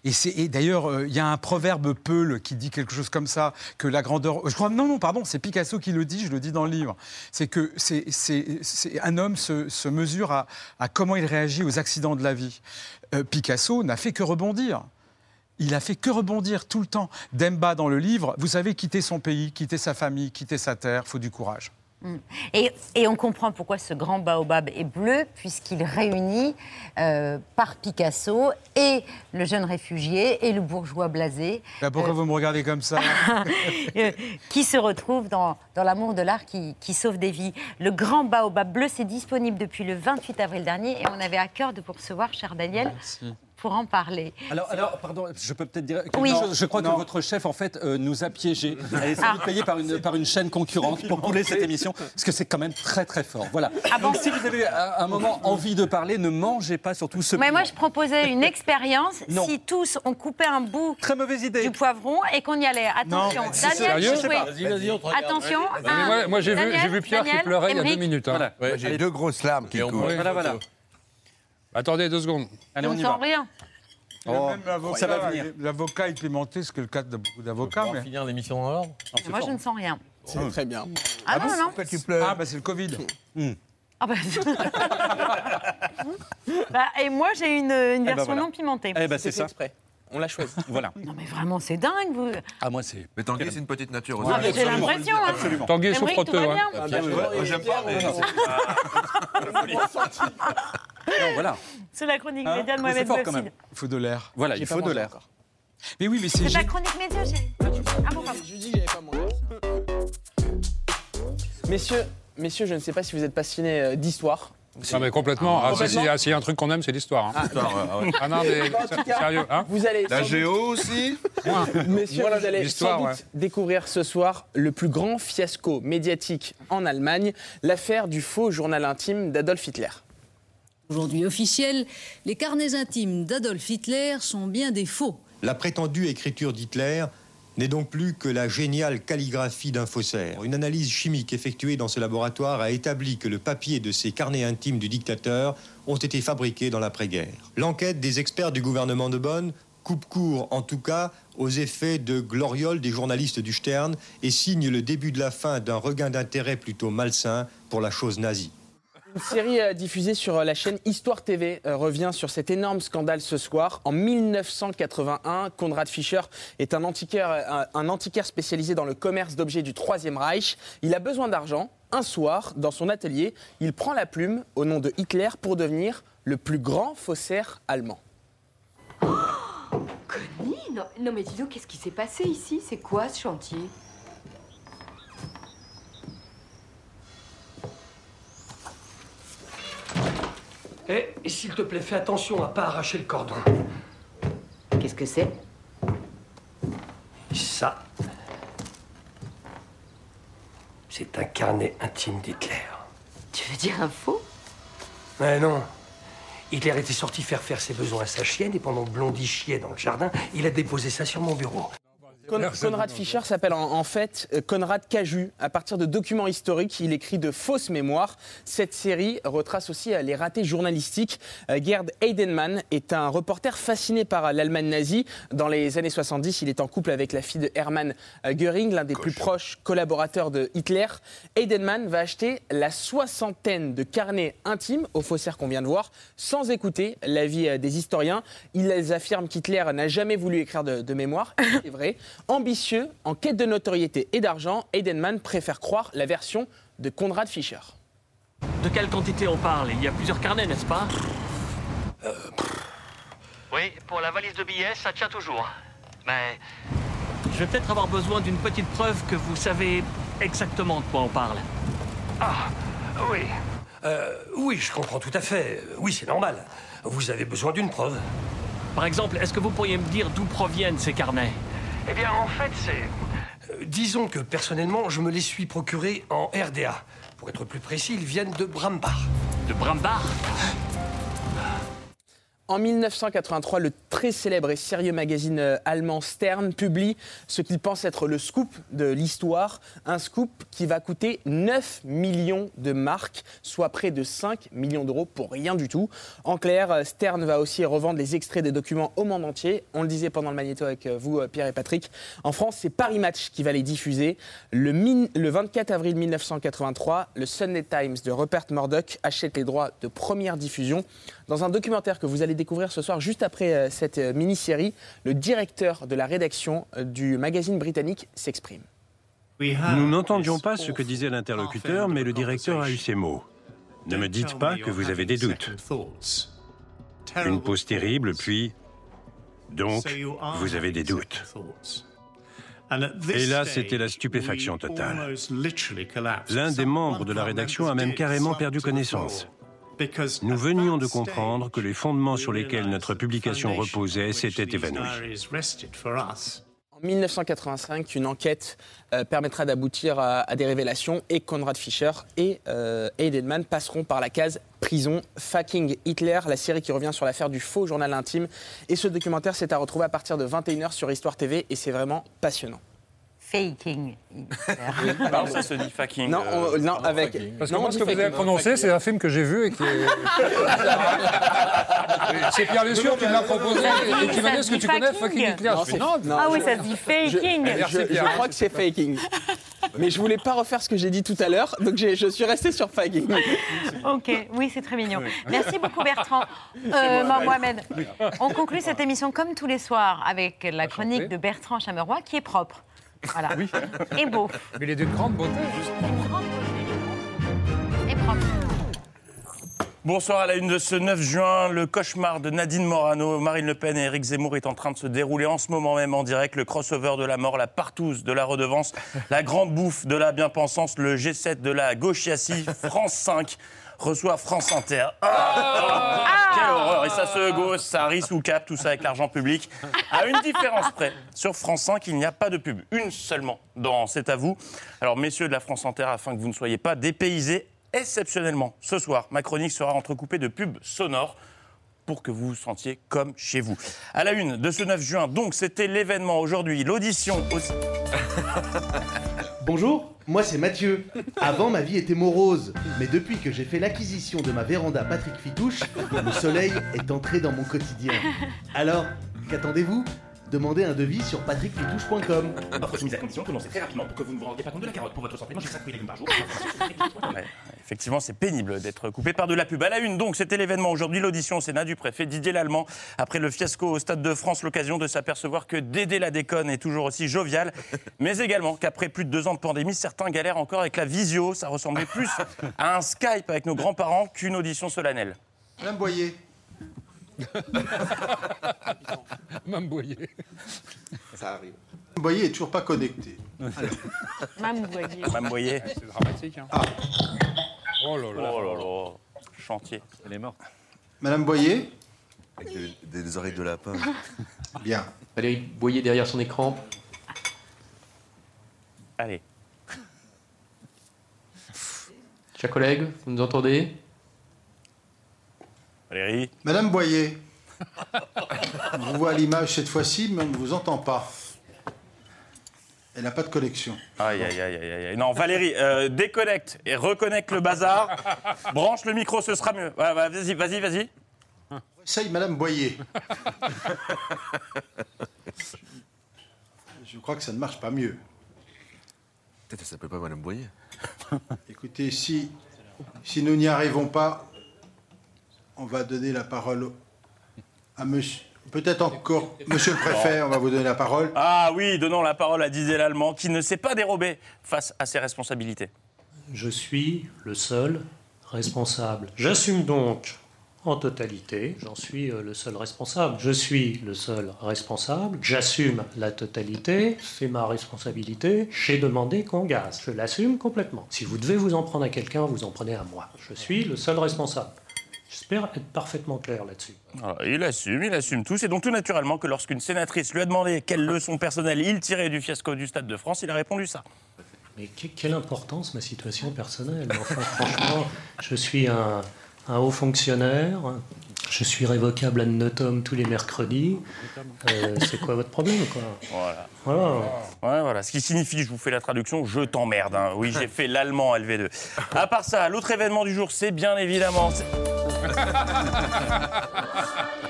Et, et d'ailleurs, euh, il y a un proverbe Peul qui dit quelque chose comme ça, que la grandeur... Je crois, non, non, pardon, c'est Picasso qui le dit, je le dis dans le livre. C'est que c'est- un homme se, se mesure à, à comment il réagit aux accidents de la vie. Euh, Picasso n'a fait que rebondir. Il a fait que rebondir tout le temps. Demba, dans le livre, vous savez, quitter son pays, quitter sa famille, quitter sa terre, faut du courage. Mm. Et, et on comprend pourquoi ce grand baobab est bleu, puisqu'il réunit euh, par Picasso et le jeune réfugié et le bourgeois blasé, Bah, pourquoi vous me regardez comme ça <laughs> <laughs> euh, qui se retrouvent dans, dans l'amour de l'art qui, qui sauve des vies. Le grand baobab bleu, c'est disponible depuis le 28 avril dernier et on avait à cœur de vous recevoir, cher Daniel, pour en parler. Alors, alors, pardon, je peux peut-être dire quelque Oui. chose. Je crois Non. que votre chef, en fait, euh, nous a piégés. Elle est sans Ah. doute payée par une, par une chaîne concurrente pour couler cette émission, parce que c'est quand même très, très fort. Voilà. Ah Donc, si vous avez à un moment envie de parler, ne mangez pas surtout ce Mais moi, je proposais une expérience Non. si tous on coupait un bout idée. du poivron et qu'on y allait. Attention, Non, Daniel, sérieux jouez. Vas-y, vas-y, on te regarde. Attention. Moi, moi, j'ai vu, Pierre Daniel, qui pleurait il y a deux minutes. hein. Voilà. Ouais, J'ai deux grosses larmes qui coulent. Voilà, voilà. Attendez deux secondes. Allez, on on ne y sent va. rien. Oh, l'avocat, ça va venir. L'avocat est pimenté, ce que le cas de beaucoup d'avocats. On va Mais... finir l'émission dans l'ordre Moi, je ne sens rien. C'est très bien. Ah, non, non. Pourquoi tu pleures Ah, bah c'est le Covid. <laughs> Ah bah... <laughs> Bah, et moi, j'ai une, une ben version voilà. non pimentée. Eh ben, c'est ça. exprès. on l'a choisi. Voilà. Non mais vraiment, c'est dingue, vous. Ah, moi, c'est. Mais Tanguy, c'est une petite nature aussi. Ah, mais J'ai l'impression. hein. Absolument. Tanguy peu. va bien Ah. Ouais, J'aime pas, mais. <laughs> Non, voilà. C'est la chronique Hein média de Mais Mohamed fort quand même. Il faut de l'air. Voilà, J'ai il faut de l'air. Mais oui, mais c'est C'est gé- chronique média, chérie Ah bon, pardon. Je dis que j'avais pas mangé. Messieurs, messieurs, je ne sais pas si vous êtes passionnés euh, d'histoire. Non, mais complètement. Ah, si- Complètement. si- ah, S'il y a un truc qu'on aime, c'est l'histoire. hein. Ah, Ah non, mais cas, sérieux. Hein Vous allez La géo aussi <laughs> Messieurs, Voilà, vous allez sans doute ouais. découvrir ce soir le plus grand fiasco médiatique en Allemagne, l'affaire du faux journal intime d'Adolf Hitler. Aujourd'hui officiel, les carnets intimes d'Adolf Hitler sont bien des faux. La prétendue écriture d'Hitler n'est donc plus que la géniale calligraphie d'un faussaire. Une analyse chimique effectuée dans ce laboratoire a établi que le papier de ces carnets intimes du dictateur ont été fabriqués dans l'après-guerre. L'enquête des experts du gouvernement de Bonn coupe court, en tout cas, aux effets de gloriole des journalistes du Stern et signe le début de la fin d'un regain d'intérêt plutôt malsain pour la chose nazie. Une série euh, diffusée sur euh, la chaîne Histoire TV euh, revient sur cet énorme scandale ce soir. En 1981, Konrad Fischer est un antiquaire, spécialisé dans le commerce d'objets du Troisième Reich. Il a besoin d'argent. Un soir, dans son atelier, il prend la plume au nom de Hitler pour devenir le plus grand faussaire allemand. Connie non, non mais dis donc, qu'est-ce qui s'est passé ici? C'est quoi ce chantier? Et, et s'il te plaît, fais attention à pas arracher le cordon. Qu'est-ce que c'est? Ça, c'est un carnet intime d'Hitler. Tu veux dire un faux? Mais non. Hitler était sorti faire faire ses besoins à sa chienne et pendant que Blondie chiait dans le jardin, il a déposé ça sur mon bureau. Con- Konrad Fischer s'appelle en, en fait euh, Konrad Caju. À partir de documents historiques, il écrit de fausses mémoires. Cette série retrace aussi euh, les ratés journalistiques. Euh, Gerd Heidenmann est un reporter fasciné par l'Allemagne nazie. Dans les années 70, il est en couple avec la fille de Hermann Göring, l'un des plus proches collaborateurs de Hitler. Heidenmann va acheter la soixantaine de carnets intimes aux faussaires qu'on vient de voir, sans écouter l'avis des historiens. Ils affirment qu'Hitler n'a jamais voulu écrire de, de mémoire. <laughs> C'est vrai. Ambitieux, en quête de notoriété et d'argent, Heidenmann préfère croire la version de Konrad Fischer. De quelle quantité on parle? Il y a plusieurs carnets, n'est-ce pas? Oui, pour la valise de billets, ça tient toujours. Mais je vais peut-être avoir besoin d'une petite preuve que vous savez exactement de quoi on parle. Ah, oui. Euh, oui, je comprends tout à fait. Oui, c'est normal. Vous avez besoin d'une preuve. Par exemple, est-ce que vous pourriez me dire d'où proviennent ces carnets? Eh bien, en fait, c'est... Euh, disons que personnellement, je me les suis procurés en RDA. Pour être plus précis, ils viennent de Brambach. De Brambach En 1983, le très célèbre et sérieux magazine euh, allemand Stern publie ce qu'il pense être le scoop de l'histoire, un scoop qui va coûter 9 millions de marques, soit près de 5 millions d'euros pour rien du tout. En clair, euh, Stern va aussi revendre les extraits des documents au monde entier. On le disait pendant le magnéto avec euh, vous, Pierre et Patrick. En France, c'est Paris Match qui va les diffuser. Le, le 24 avril 1983, le Sunday Times de Rupert Murdoch achète les droits de première diffusion. Dans un documentaire que vous allez découvrir ce soir, juste après euh, cette euh, mini-série, le directeur de la rédaction euh, du magazine britannique s'exprime. Nous n'entendions pas ce que disait l'interlocuteur, mais le directeur a eu ces mots. Ne me dites pas que vous avez des doutes. Une pause terrible, puis... Donc, vous avez des doutes. Et là, c'était la stupéfaction totale. L'un des membres de la rédaction a même carrément perdu connaissance. Nous venions de comprendre que les fondements sur lesquels notre publication reposait s'étaient évanouis. En 1985, une enquête euh, permettra d'aboutir à, à des révélations et Konrad Fischer et euh, Heidenmann passeront par la case prison. Fucking Hitler, la série qui revient sur l'affaire du faux journal intime. Et ce documentaire, c'est à retrouver à partir de 21h sur Histoire TV et c'est vraiment passionnant. Faking. <laughs> Pardon. ça se dit fucking. Non, on- euh, non, avec. Parce que non, moi, ce que vous avez faking. prononcé, c'est un film que j'ai vu et qui est. <laughs> c'est Pierre Lescure qui me l'a proposé et qui m'a dit Est-ce que tu connais fucking Hitler Non, Je fais, c'est- Non, non, Ah oui, je- ça se dit faking. Je, je- je crois que c'est faking. Mais je voulais pas refaire ce que j'ai dit tout à l'heure, donc j'ai- je suis resté sur Faggy. Ok, oui, c'est très mignon. Merci beaucoup Bertrand. <laughs> Euh, Mohamed. Mohamed, on conclut cette émission comme tous les soirs avec la chronique de Bertrand Chameroy qui est propre. Voilà. Et beau. Mais il est d'une grande beauté. Et propre. Bonsoir à la une de ce 9 juin. Le cauchemar de Nadine Morano, Marine Le Pen et Éric Zemmour est en train de se dérouler en ce moment même en direct. Le crossover de la mort, la partouze de la redevance, la grande bouffe de la bien-pensance, le G7 de la gauchiacie, France 5 reçoit France Inter. Ah, Quelle horreur Et ça se gauche, ça rit sous cap, tout ça avec l'argent public. À une différence près, sur France 5, il n'y a pas de pub. Une seulement dans C'est à vous. Alors, messieurs de la France Inter, afin que vous ne soyez pas dépaysés, exceptionnellement, ce soir, ma chronique sera entrecoupée de pubs sonores pour que vous vous sentiez comme chez vous. À la une de ce 9 juin, donc, c'était l'événement aujourd'hui, l'audition aussi. <laughs> Bonjour, moi c'est Mathieu. Avant ma vie était morose, mais depuis que j'ai fait l'acquisition de ma véranda Patrick Fitouche, le soleil est entré dans mon quotidien. Alors, qu'attendez-vous? Demandez un devis sur patrickfitouche.com. Offre <laughs> soumise à condition que l'on sait très rapidement pour que vous ne vous rendiez pas compte de la carotte. Pour votre santé, mangez 5 fruits et légumes par jour. <laughs> Ouais, effectivement, c'est pénible d'être coupé par de la pub. À la une, donc, c'était l'événement aujourd'hui, l'audition au Sénat du préfet Didier Lallemand. Après le fiasco au Stade de France, l'occasion de s'apercevoir que Dédé la déconne est toujours aussi jovial, <laughs> mais également qu'après plus de deux ans de pandémie, certains galèrent encore avec la visio. Ça ressemblait plus à un Skype avec nos grands-parents qu'une audition solennelle. Madame Boyer. Mme Boyer. Ça arrive. Madame Boyer est toujours pas connectée. <laughs> Mme Boyer. Mme Boyer. C'est dramatique. Hein. Oh là là. Oh là là. Chantier. Elle est morte. Madame Boyer Avec des, des oreilles de lapin. <laughs> Bien. Valérie Boyer derrière son écran. Allez. Chers collègues, vous nous entendez? Valérie. Madame Boyer. <laughs> On vous voit à l'image cette fois-ci, mais on ne vous entend pas. Elle n'a pas de connexion. Aïe, aïe, aïe, aïe, aïe. Non, Valérie, euh, déconnecte et reconnecte le bazar. Branche le micro, ce sera mieux. Ouais, ouais, vas-y, vas-y, vas-y. Essaye Madame Boyer. <laughs> Je crois que ça ne marche pas mieux. Peut-être elle s'appelle pas Madame Boyer. Écoutez, si, si nous n'y arrivons pas, on va donner la parole à monsieur. Peut-être encore, monsieur le préfet, on va vous donner la parole. Ah oui, donnons la parole à Didier Lallemand, qui ne s'est pas dérobé face à ses responsabilités. Je suis le seul responsable. J'assume donc en totalité, j'en suis euh, le seul responsable. Je suis le seul responsable, j'assume la totalité, c'est ma responsabilité. J'ai demandé qu'on gaze, je l'assume complètement. Si vous devez vous en prendre à quelqu'un, vous en prenez à moi. Je suis le seul responsable. J'espère être parfaitement clair là-dessus. Voilà, il assume, il assume tout. C'est donc tout naturellement que lorsqu'une sénatrice lui a demandé quelle leçon personnelle il tirait du fiasco du Stade de France, il a répondu ça. Mais que- quelle importance ma situation personnelle? Enfin, franchement, je suis un, un haut fonctionnaire. Je suis révocable ad notum tous les mercredis. Euh, c'est quoi votre problème, quoi? Voilà. Voilà. Ouais, voilà. Ce qui signifie, je vous fais la traduction, je t'emmerde. hein. Oui, j'ai fait l'allemand LV2. À part ça, l'autre événement du jour, c'est bien évidemment. <laughs>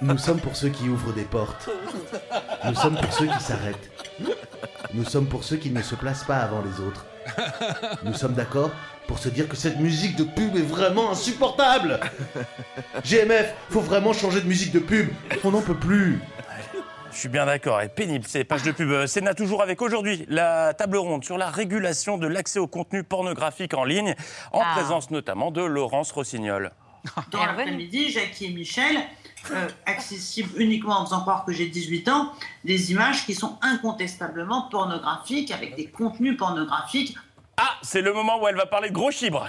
Nous sommes pour ceux qui ouvrent des portes. Nous sommes pour ceux qui s'arrêtent. Nous sommes pour ceux qui ne se placent pas avant les autres. Nous sommes d'accord pour se dire que cette musique de pub est vraiment insupportable. GMF, faut vraiment changer de musique de pub. On n'en peut plus. Je suis bien d'accord, et pénible ces pages de pub. Euh, Sénat toujours avec aujourd'hui la table ronde sur la régulation de l'accès au contenu pornographique en ligne, en Ah. présence notamment de Laurence Rossignol. Dans l'après-midi, Jackie et Michel, euh, accessibles uniquement en faisant croire que j'ai 18 ans, des images qui sont incontestablement pornographiques, avec des contenus pornographiques. Ah, c'est le moment où elle va parler de gros chibre.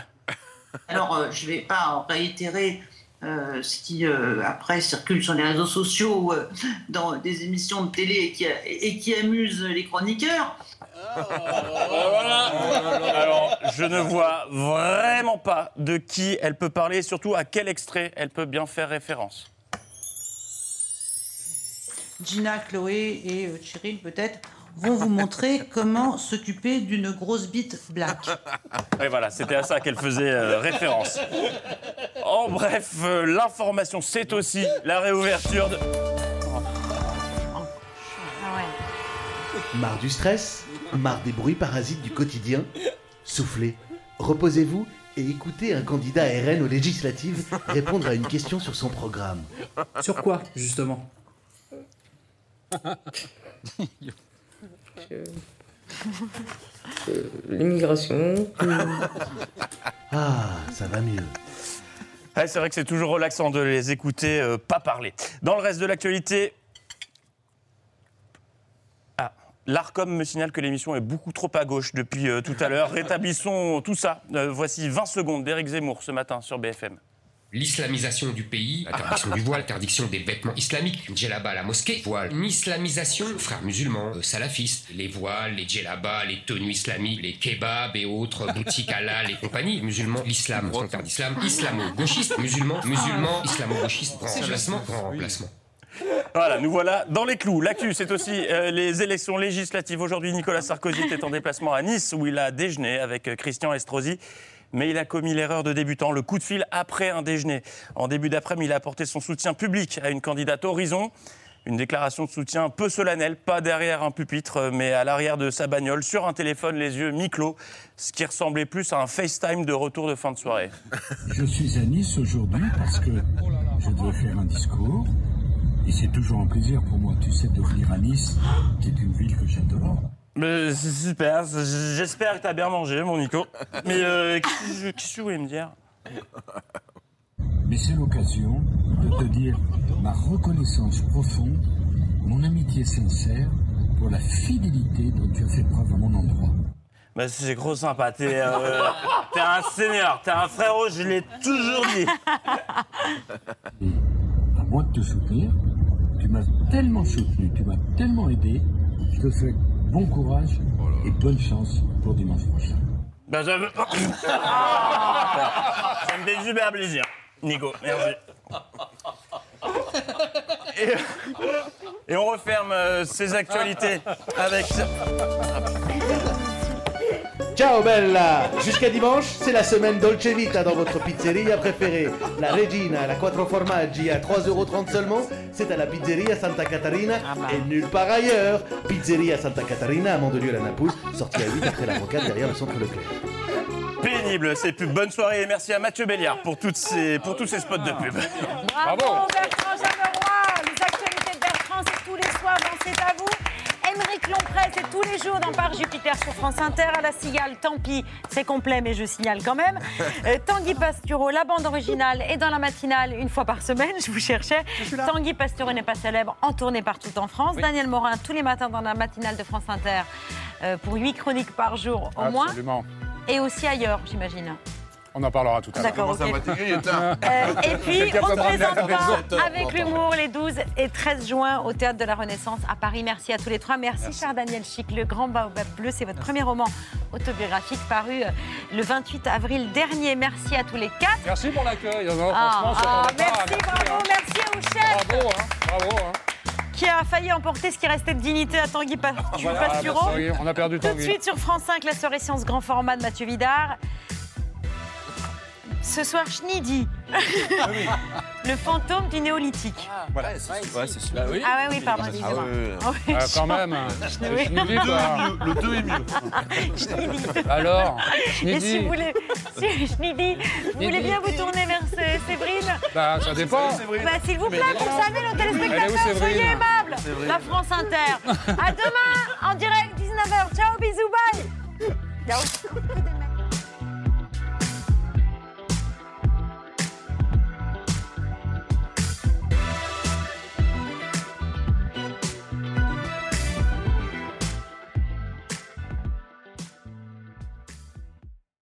Alors, euh, je ne vais pas réitérer euh, ce qui, euh, après, circule sur les réseaux sociaux, euh, dans des émissions de télé et qui, et qui amuse les chroniqueurs. Alors, je ne vois vraiment pas de qui elle peut parler, et surtout à quel extrait elle peut bien faire référence. Gina, Chloé et euh, Cheryl, peut-être, vont vous montrer comment s'occuper d'une grosse bite black. Et voilà, c'était à ça qu'elle faisait euh, référence. En bref, euh, l'information, c'est aussi la réouverture de... Ah Marre du stress Marre des bruits parasites du quotidien Soufflez, reposez-vous et écoutez un candidat RN aux législatives répondre à une question sur son programme. Sur quoi, justement? <laughs> Euh, L'immigration. Ah, ça va mieux. Ouais, c'est vrai que c'est toujours relaxant de les écouter euh, pas parler. Dans le reste de l'actualité. Ah, L'ARCOM me signale que l'émission est beaucoup trop à gauche depuis euh, tout à l'heure. Rétablissons tout ça. Euh, voici 20 secondes d'Éric Zemmour ce matin sur BFM. L'islamisation du pays, interdiction du voile, interdiction des vêtements islamiques, djellaba à la mosquée, voile, une islamisation, frères musulmans, euh, salafistes, les voiles, les djellabas, les tenues islamiques, les kebabs et autres boutiques halal et compagnie, musulmans, l'islam, d'islam, islamo-gauchiste, musulmans, musulmans, islamo-gauchistes, grand remplacement, grand remplacement. Voilà, nous voilà dans les clous. L'actu, c'est aussi euh, les élections législatives. Aujourd'hui, Nicolas Sarkozy était en déplacement à Nice où il a déjeuné avec euh, Christian Estrosi. Mais il a commis l'erreur de débutant, le coup de fil après un déjeuner. En début d'après-midi, il a apporté son soutien public à une candidate Horizon. Une déclaration de soutien peu solennelle, pas derrière un pupitre, mais à l'arrière de sa bagnole, sur un téléphone, les yeux mi-clos, ce qui ressemblait plus à un FaceTime de retour de fin de soirée. Je suis à Nice aujourd'hui parce que je dois faire un discours. Et c'est toujours un plaisir pour moi, tu sais, de venir à Nice, qui est une ville que j'adore. Mais c'est super, j'espère que t'as bien mangé, mon Nico. Mais euh, qu'est-ce que tu voulais me dire? Mais c'est l'occasion de te dire ma reconnaissance profonde, mon amitié sincère pour la fidélité dont tu as fait preuve à mon endroit. Bah, c'est gros sympa, t'es euh, un seigneur, t'es un frérot, je l'ai toujours dit. À moi de te soutenir, tu m'as tellement soutenu, tu m'as tellement aidé, je te souhaite bon courage et bonne chance pour dimanche prochain. Bah, ça, me... ça me fait super plaisir, Nico, merci. Et, et on referme euh, ces actualités avec... Ciao bella Jusqu'à dimanche, c'est la semaine Dolce Vita dans votre pizzeria préférée. La Regina, la Quattro Formaggi à 3,30€ seulement, c'est à la pizzeria Santa Catarina et nulle part ailleurs. Pizzeria Santa Catarina à Mandelieu la Napouze, sortie à 8 après la rocade derrière le centre Leclerc. Pénible, ces pubs. Bonne soirée et merci à Mathieu Béliard pour, toutes ces, pour tous ces spots de pub. Bravo, Bertrand Chameroy Les actualités de Bertrand, c'est tous les soirs dans C'est à vous. Émeric Lompré, c'est tous les jours dans Par Jupiter sur France Inter. À la Cigale, tant pis, c'est complet, mais je signale quand même. <laughs> Euh, Tanguy Pastureau, la bande originale est dans la matinale une fois par semaine, je vous cherchais. Tanguy Pastureau n'est pas célèbre, en tournée partout en France. Daniel Morin, tous les matins dans la matinale de France Inter, euh, pour 8 chroniques par jour au moins. Absolument. Et aussi ailleurs, j'imagine. On en parlera tout à l'heure. D'accord, ok. Euh, et <laughs> puis, on à présente avec l'humour les 12 et 13 juin au Théâtre de la Renaissance à Paris. Merci à tous les trois. Merci, cher Daniel Chic. Le Grand Baobab Bleu, c'est votre premier roman autobiographique paru euh, le 28 avril dernier. Merci à tous les quatre. Merci pour l'accueil. Non, Ah, ah, merci, bravo, merci au chef. Bravo, hein, bravo. hein. Qui a failli emporter ce qui restait de dignité à Tanguy Voilà, Pastureau. y est, on a perdu Tout de Tanguy. suite sur France 5, la soirée science grand format de Mathieu Vidard. Ce soir, Schnidi. <laughs> Le fantôme du néolithique. Voilà, ouais, c'est sûr. Ah ouais, oui, pardon, excusez-moi. Ah, oui. Ah, quand même. <laughs> Oui. Schnidi. Le 2 est mieux. <laughs> Schnidi. Alors, Et si Schnidi. vous voulez, si, Schnidi, vous voulez bien vous tourner vers Sé- Séverine Bah, ça dépend. Bah, S'il vous plaît, pour saluer nos téléspectateurs, soyez aimables. La France Inter. À demain, en direct, 19h. Ciao, bisous, bye. Ciao.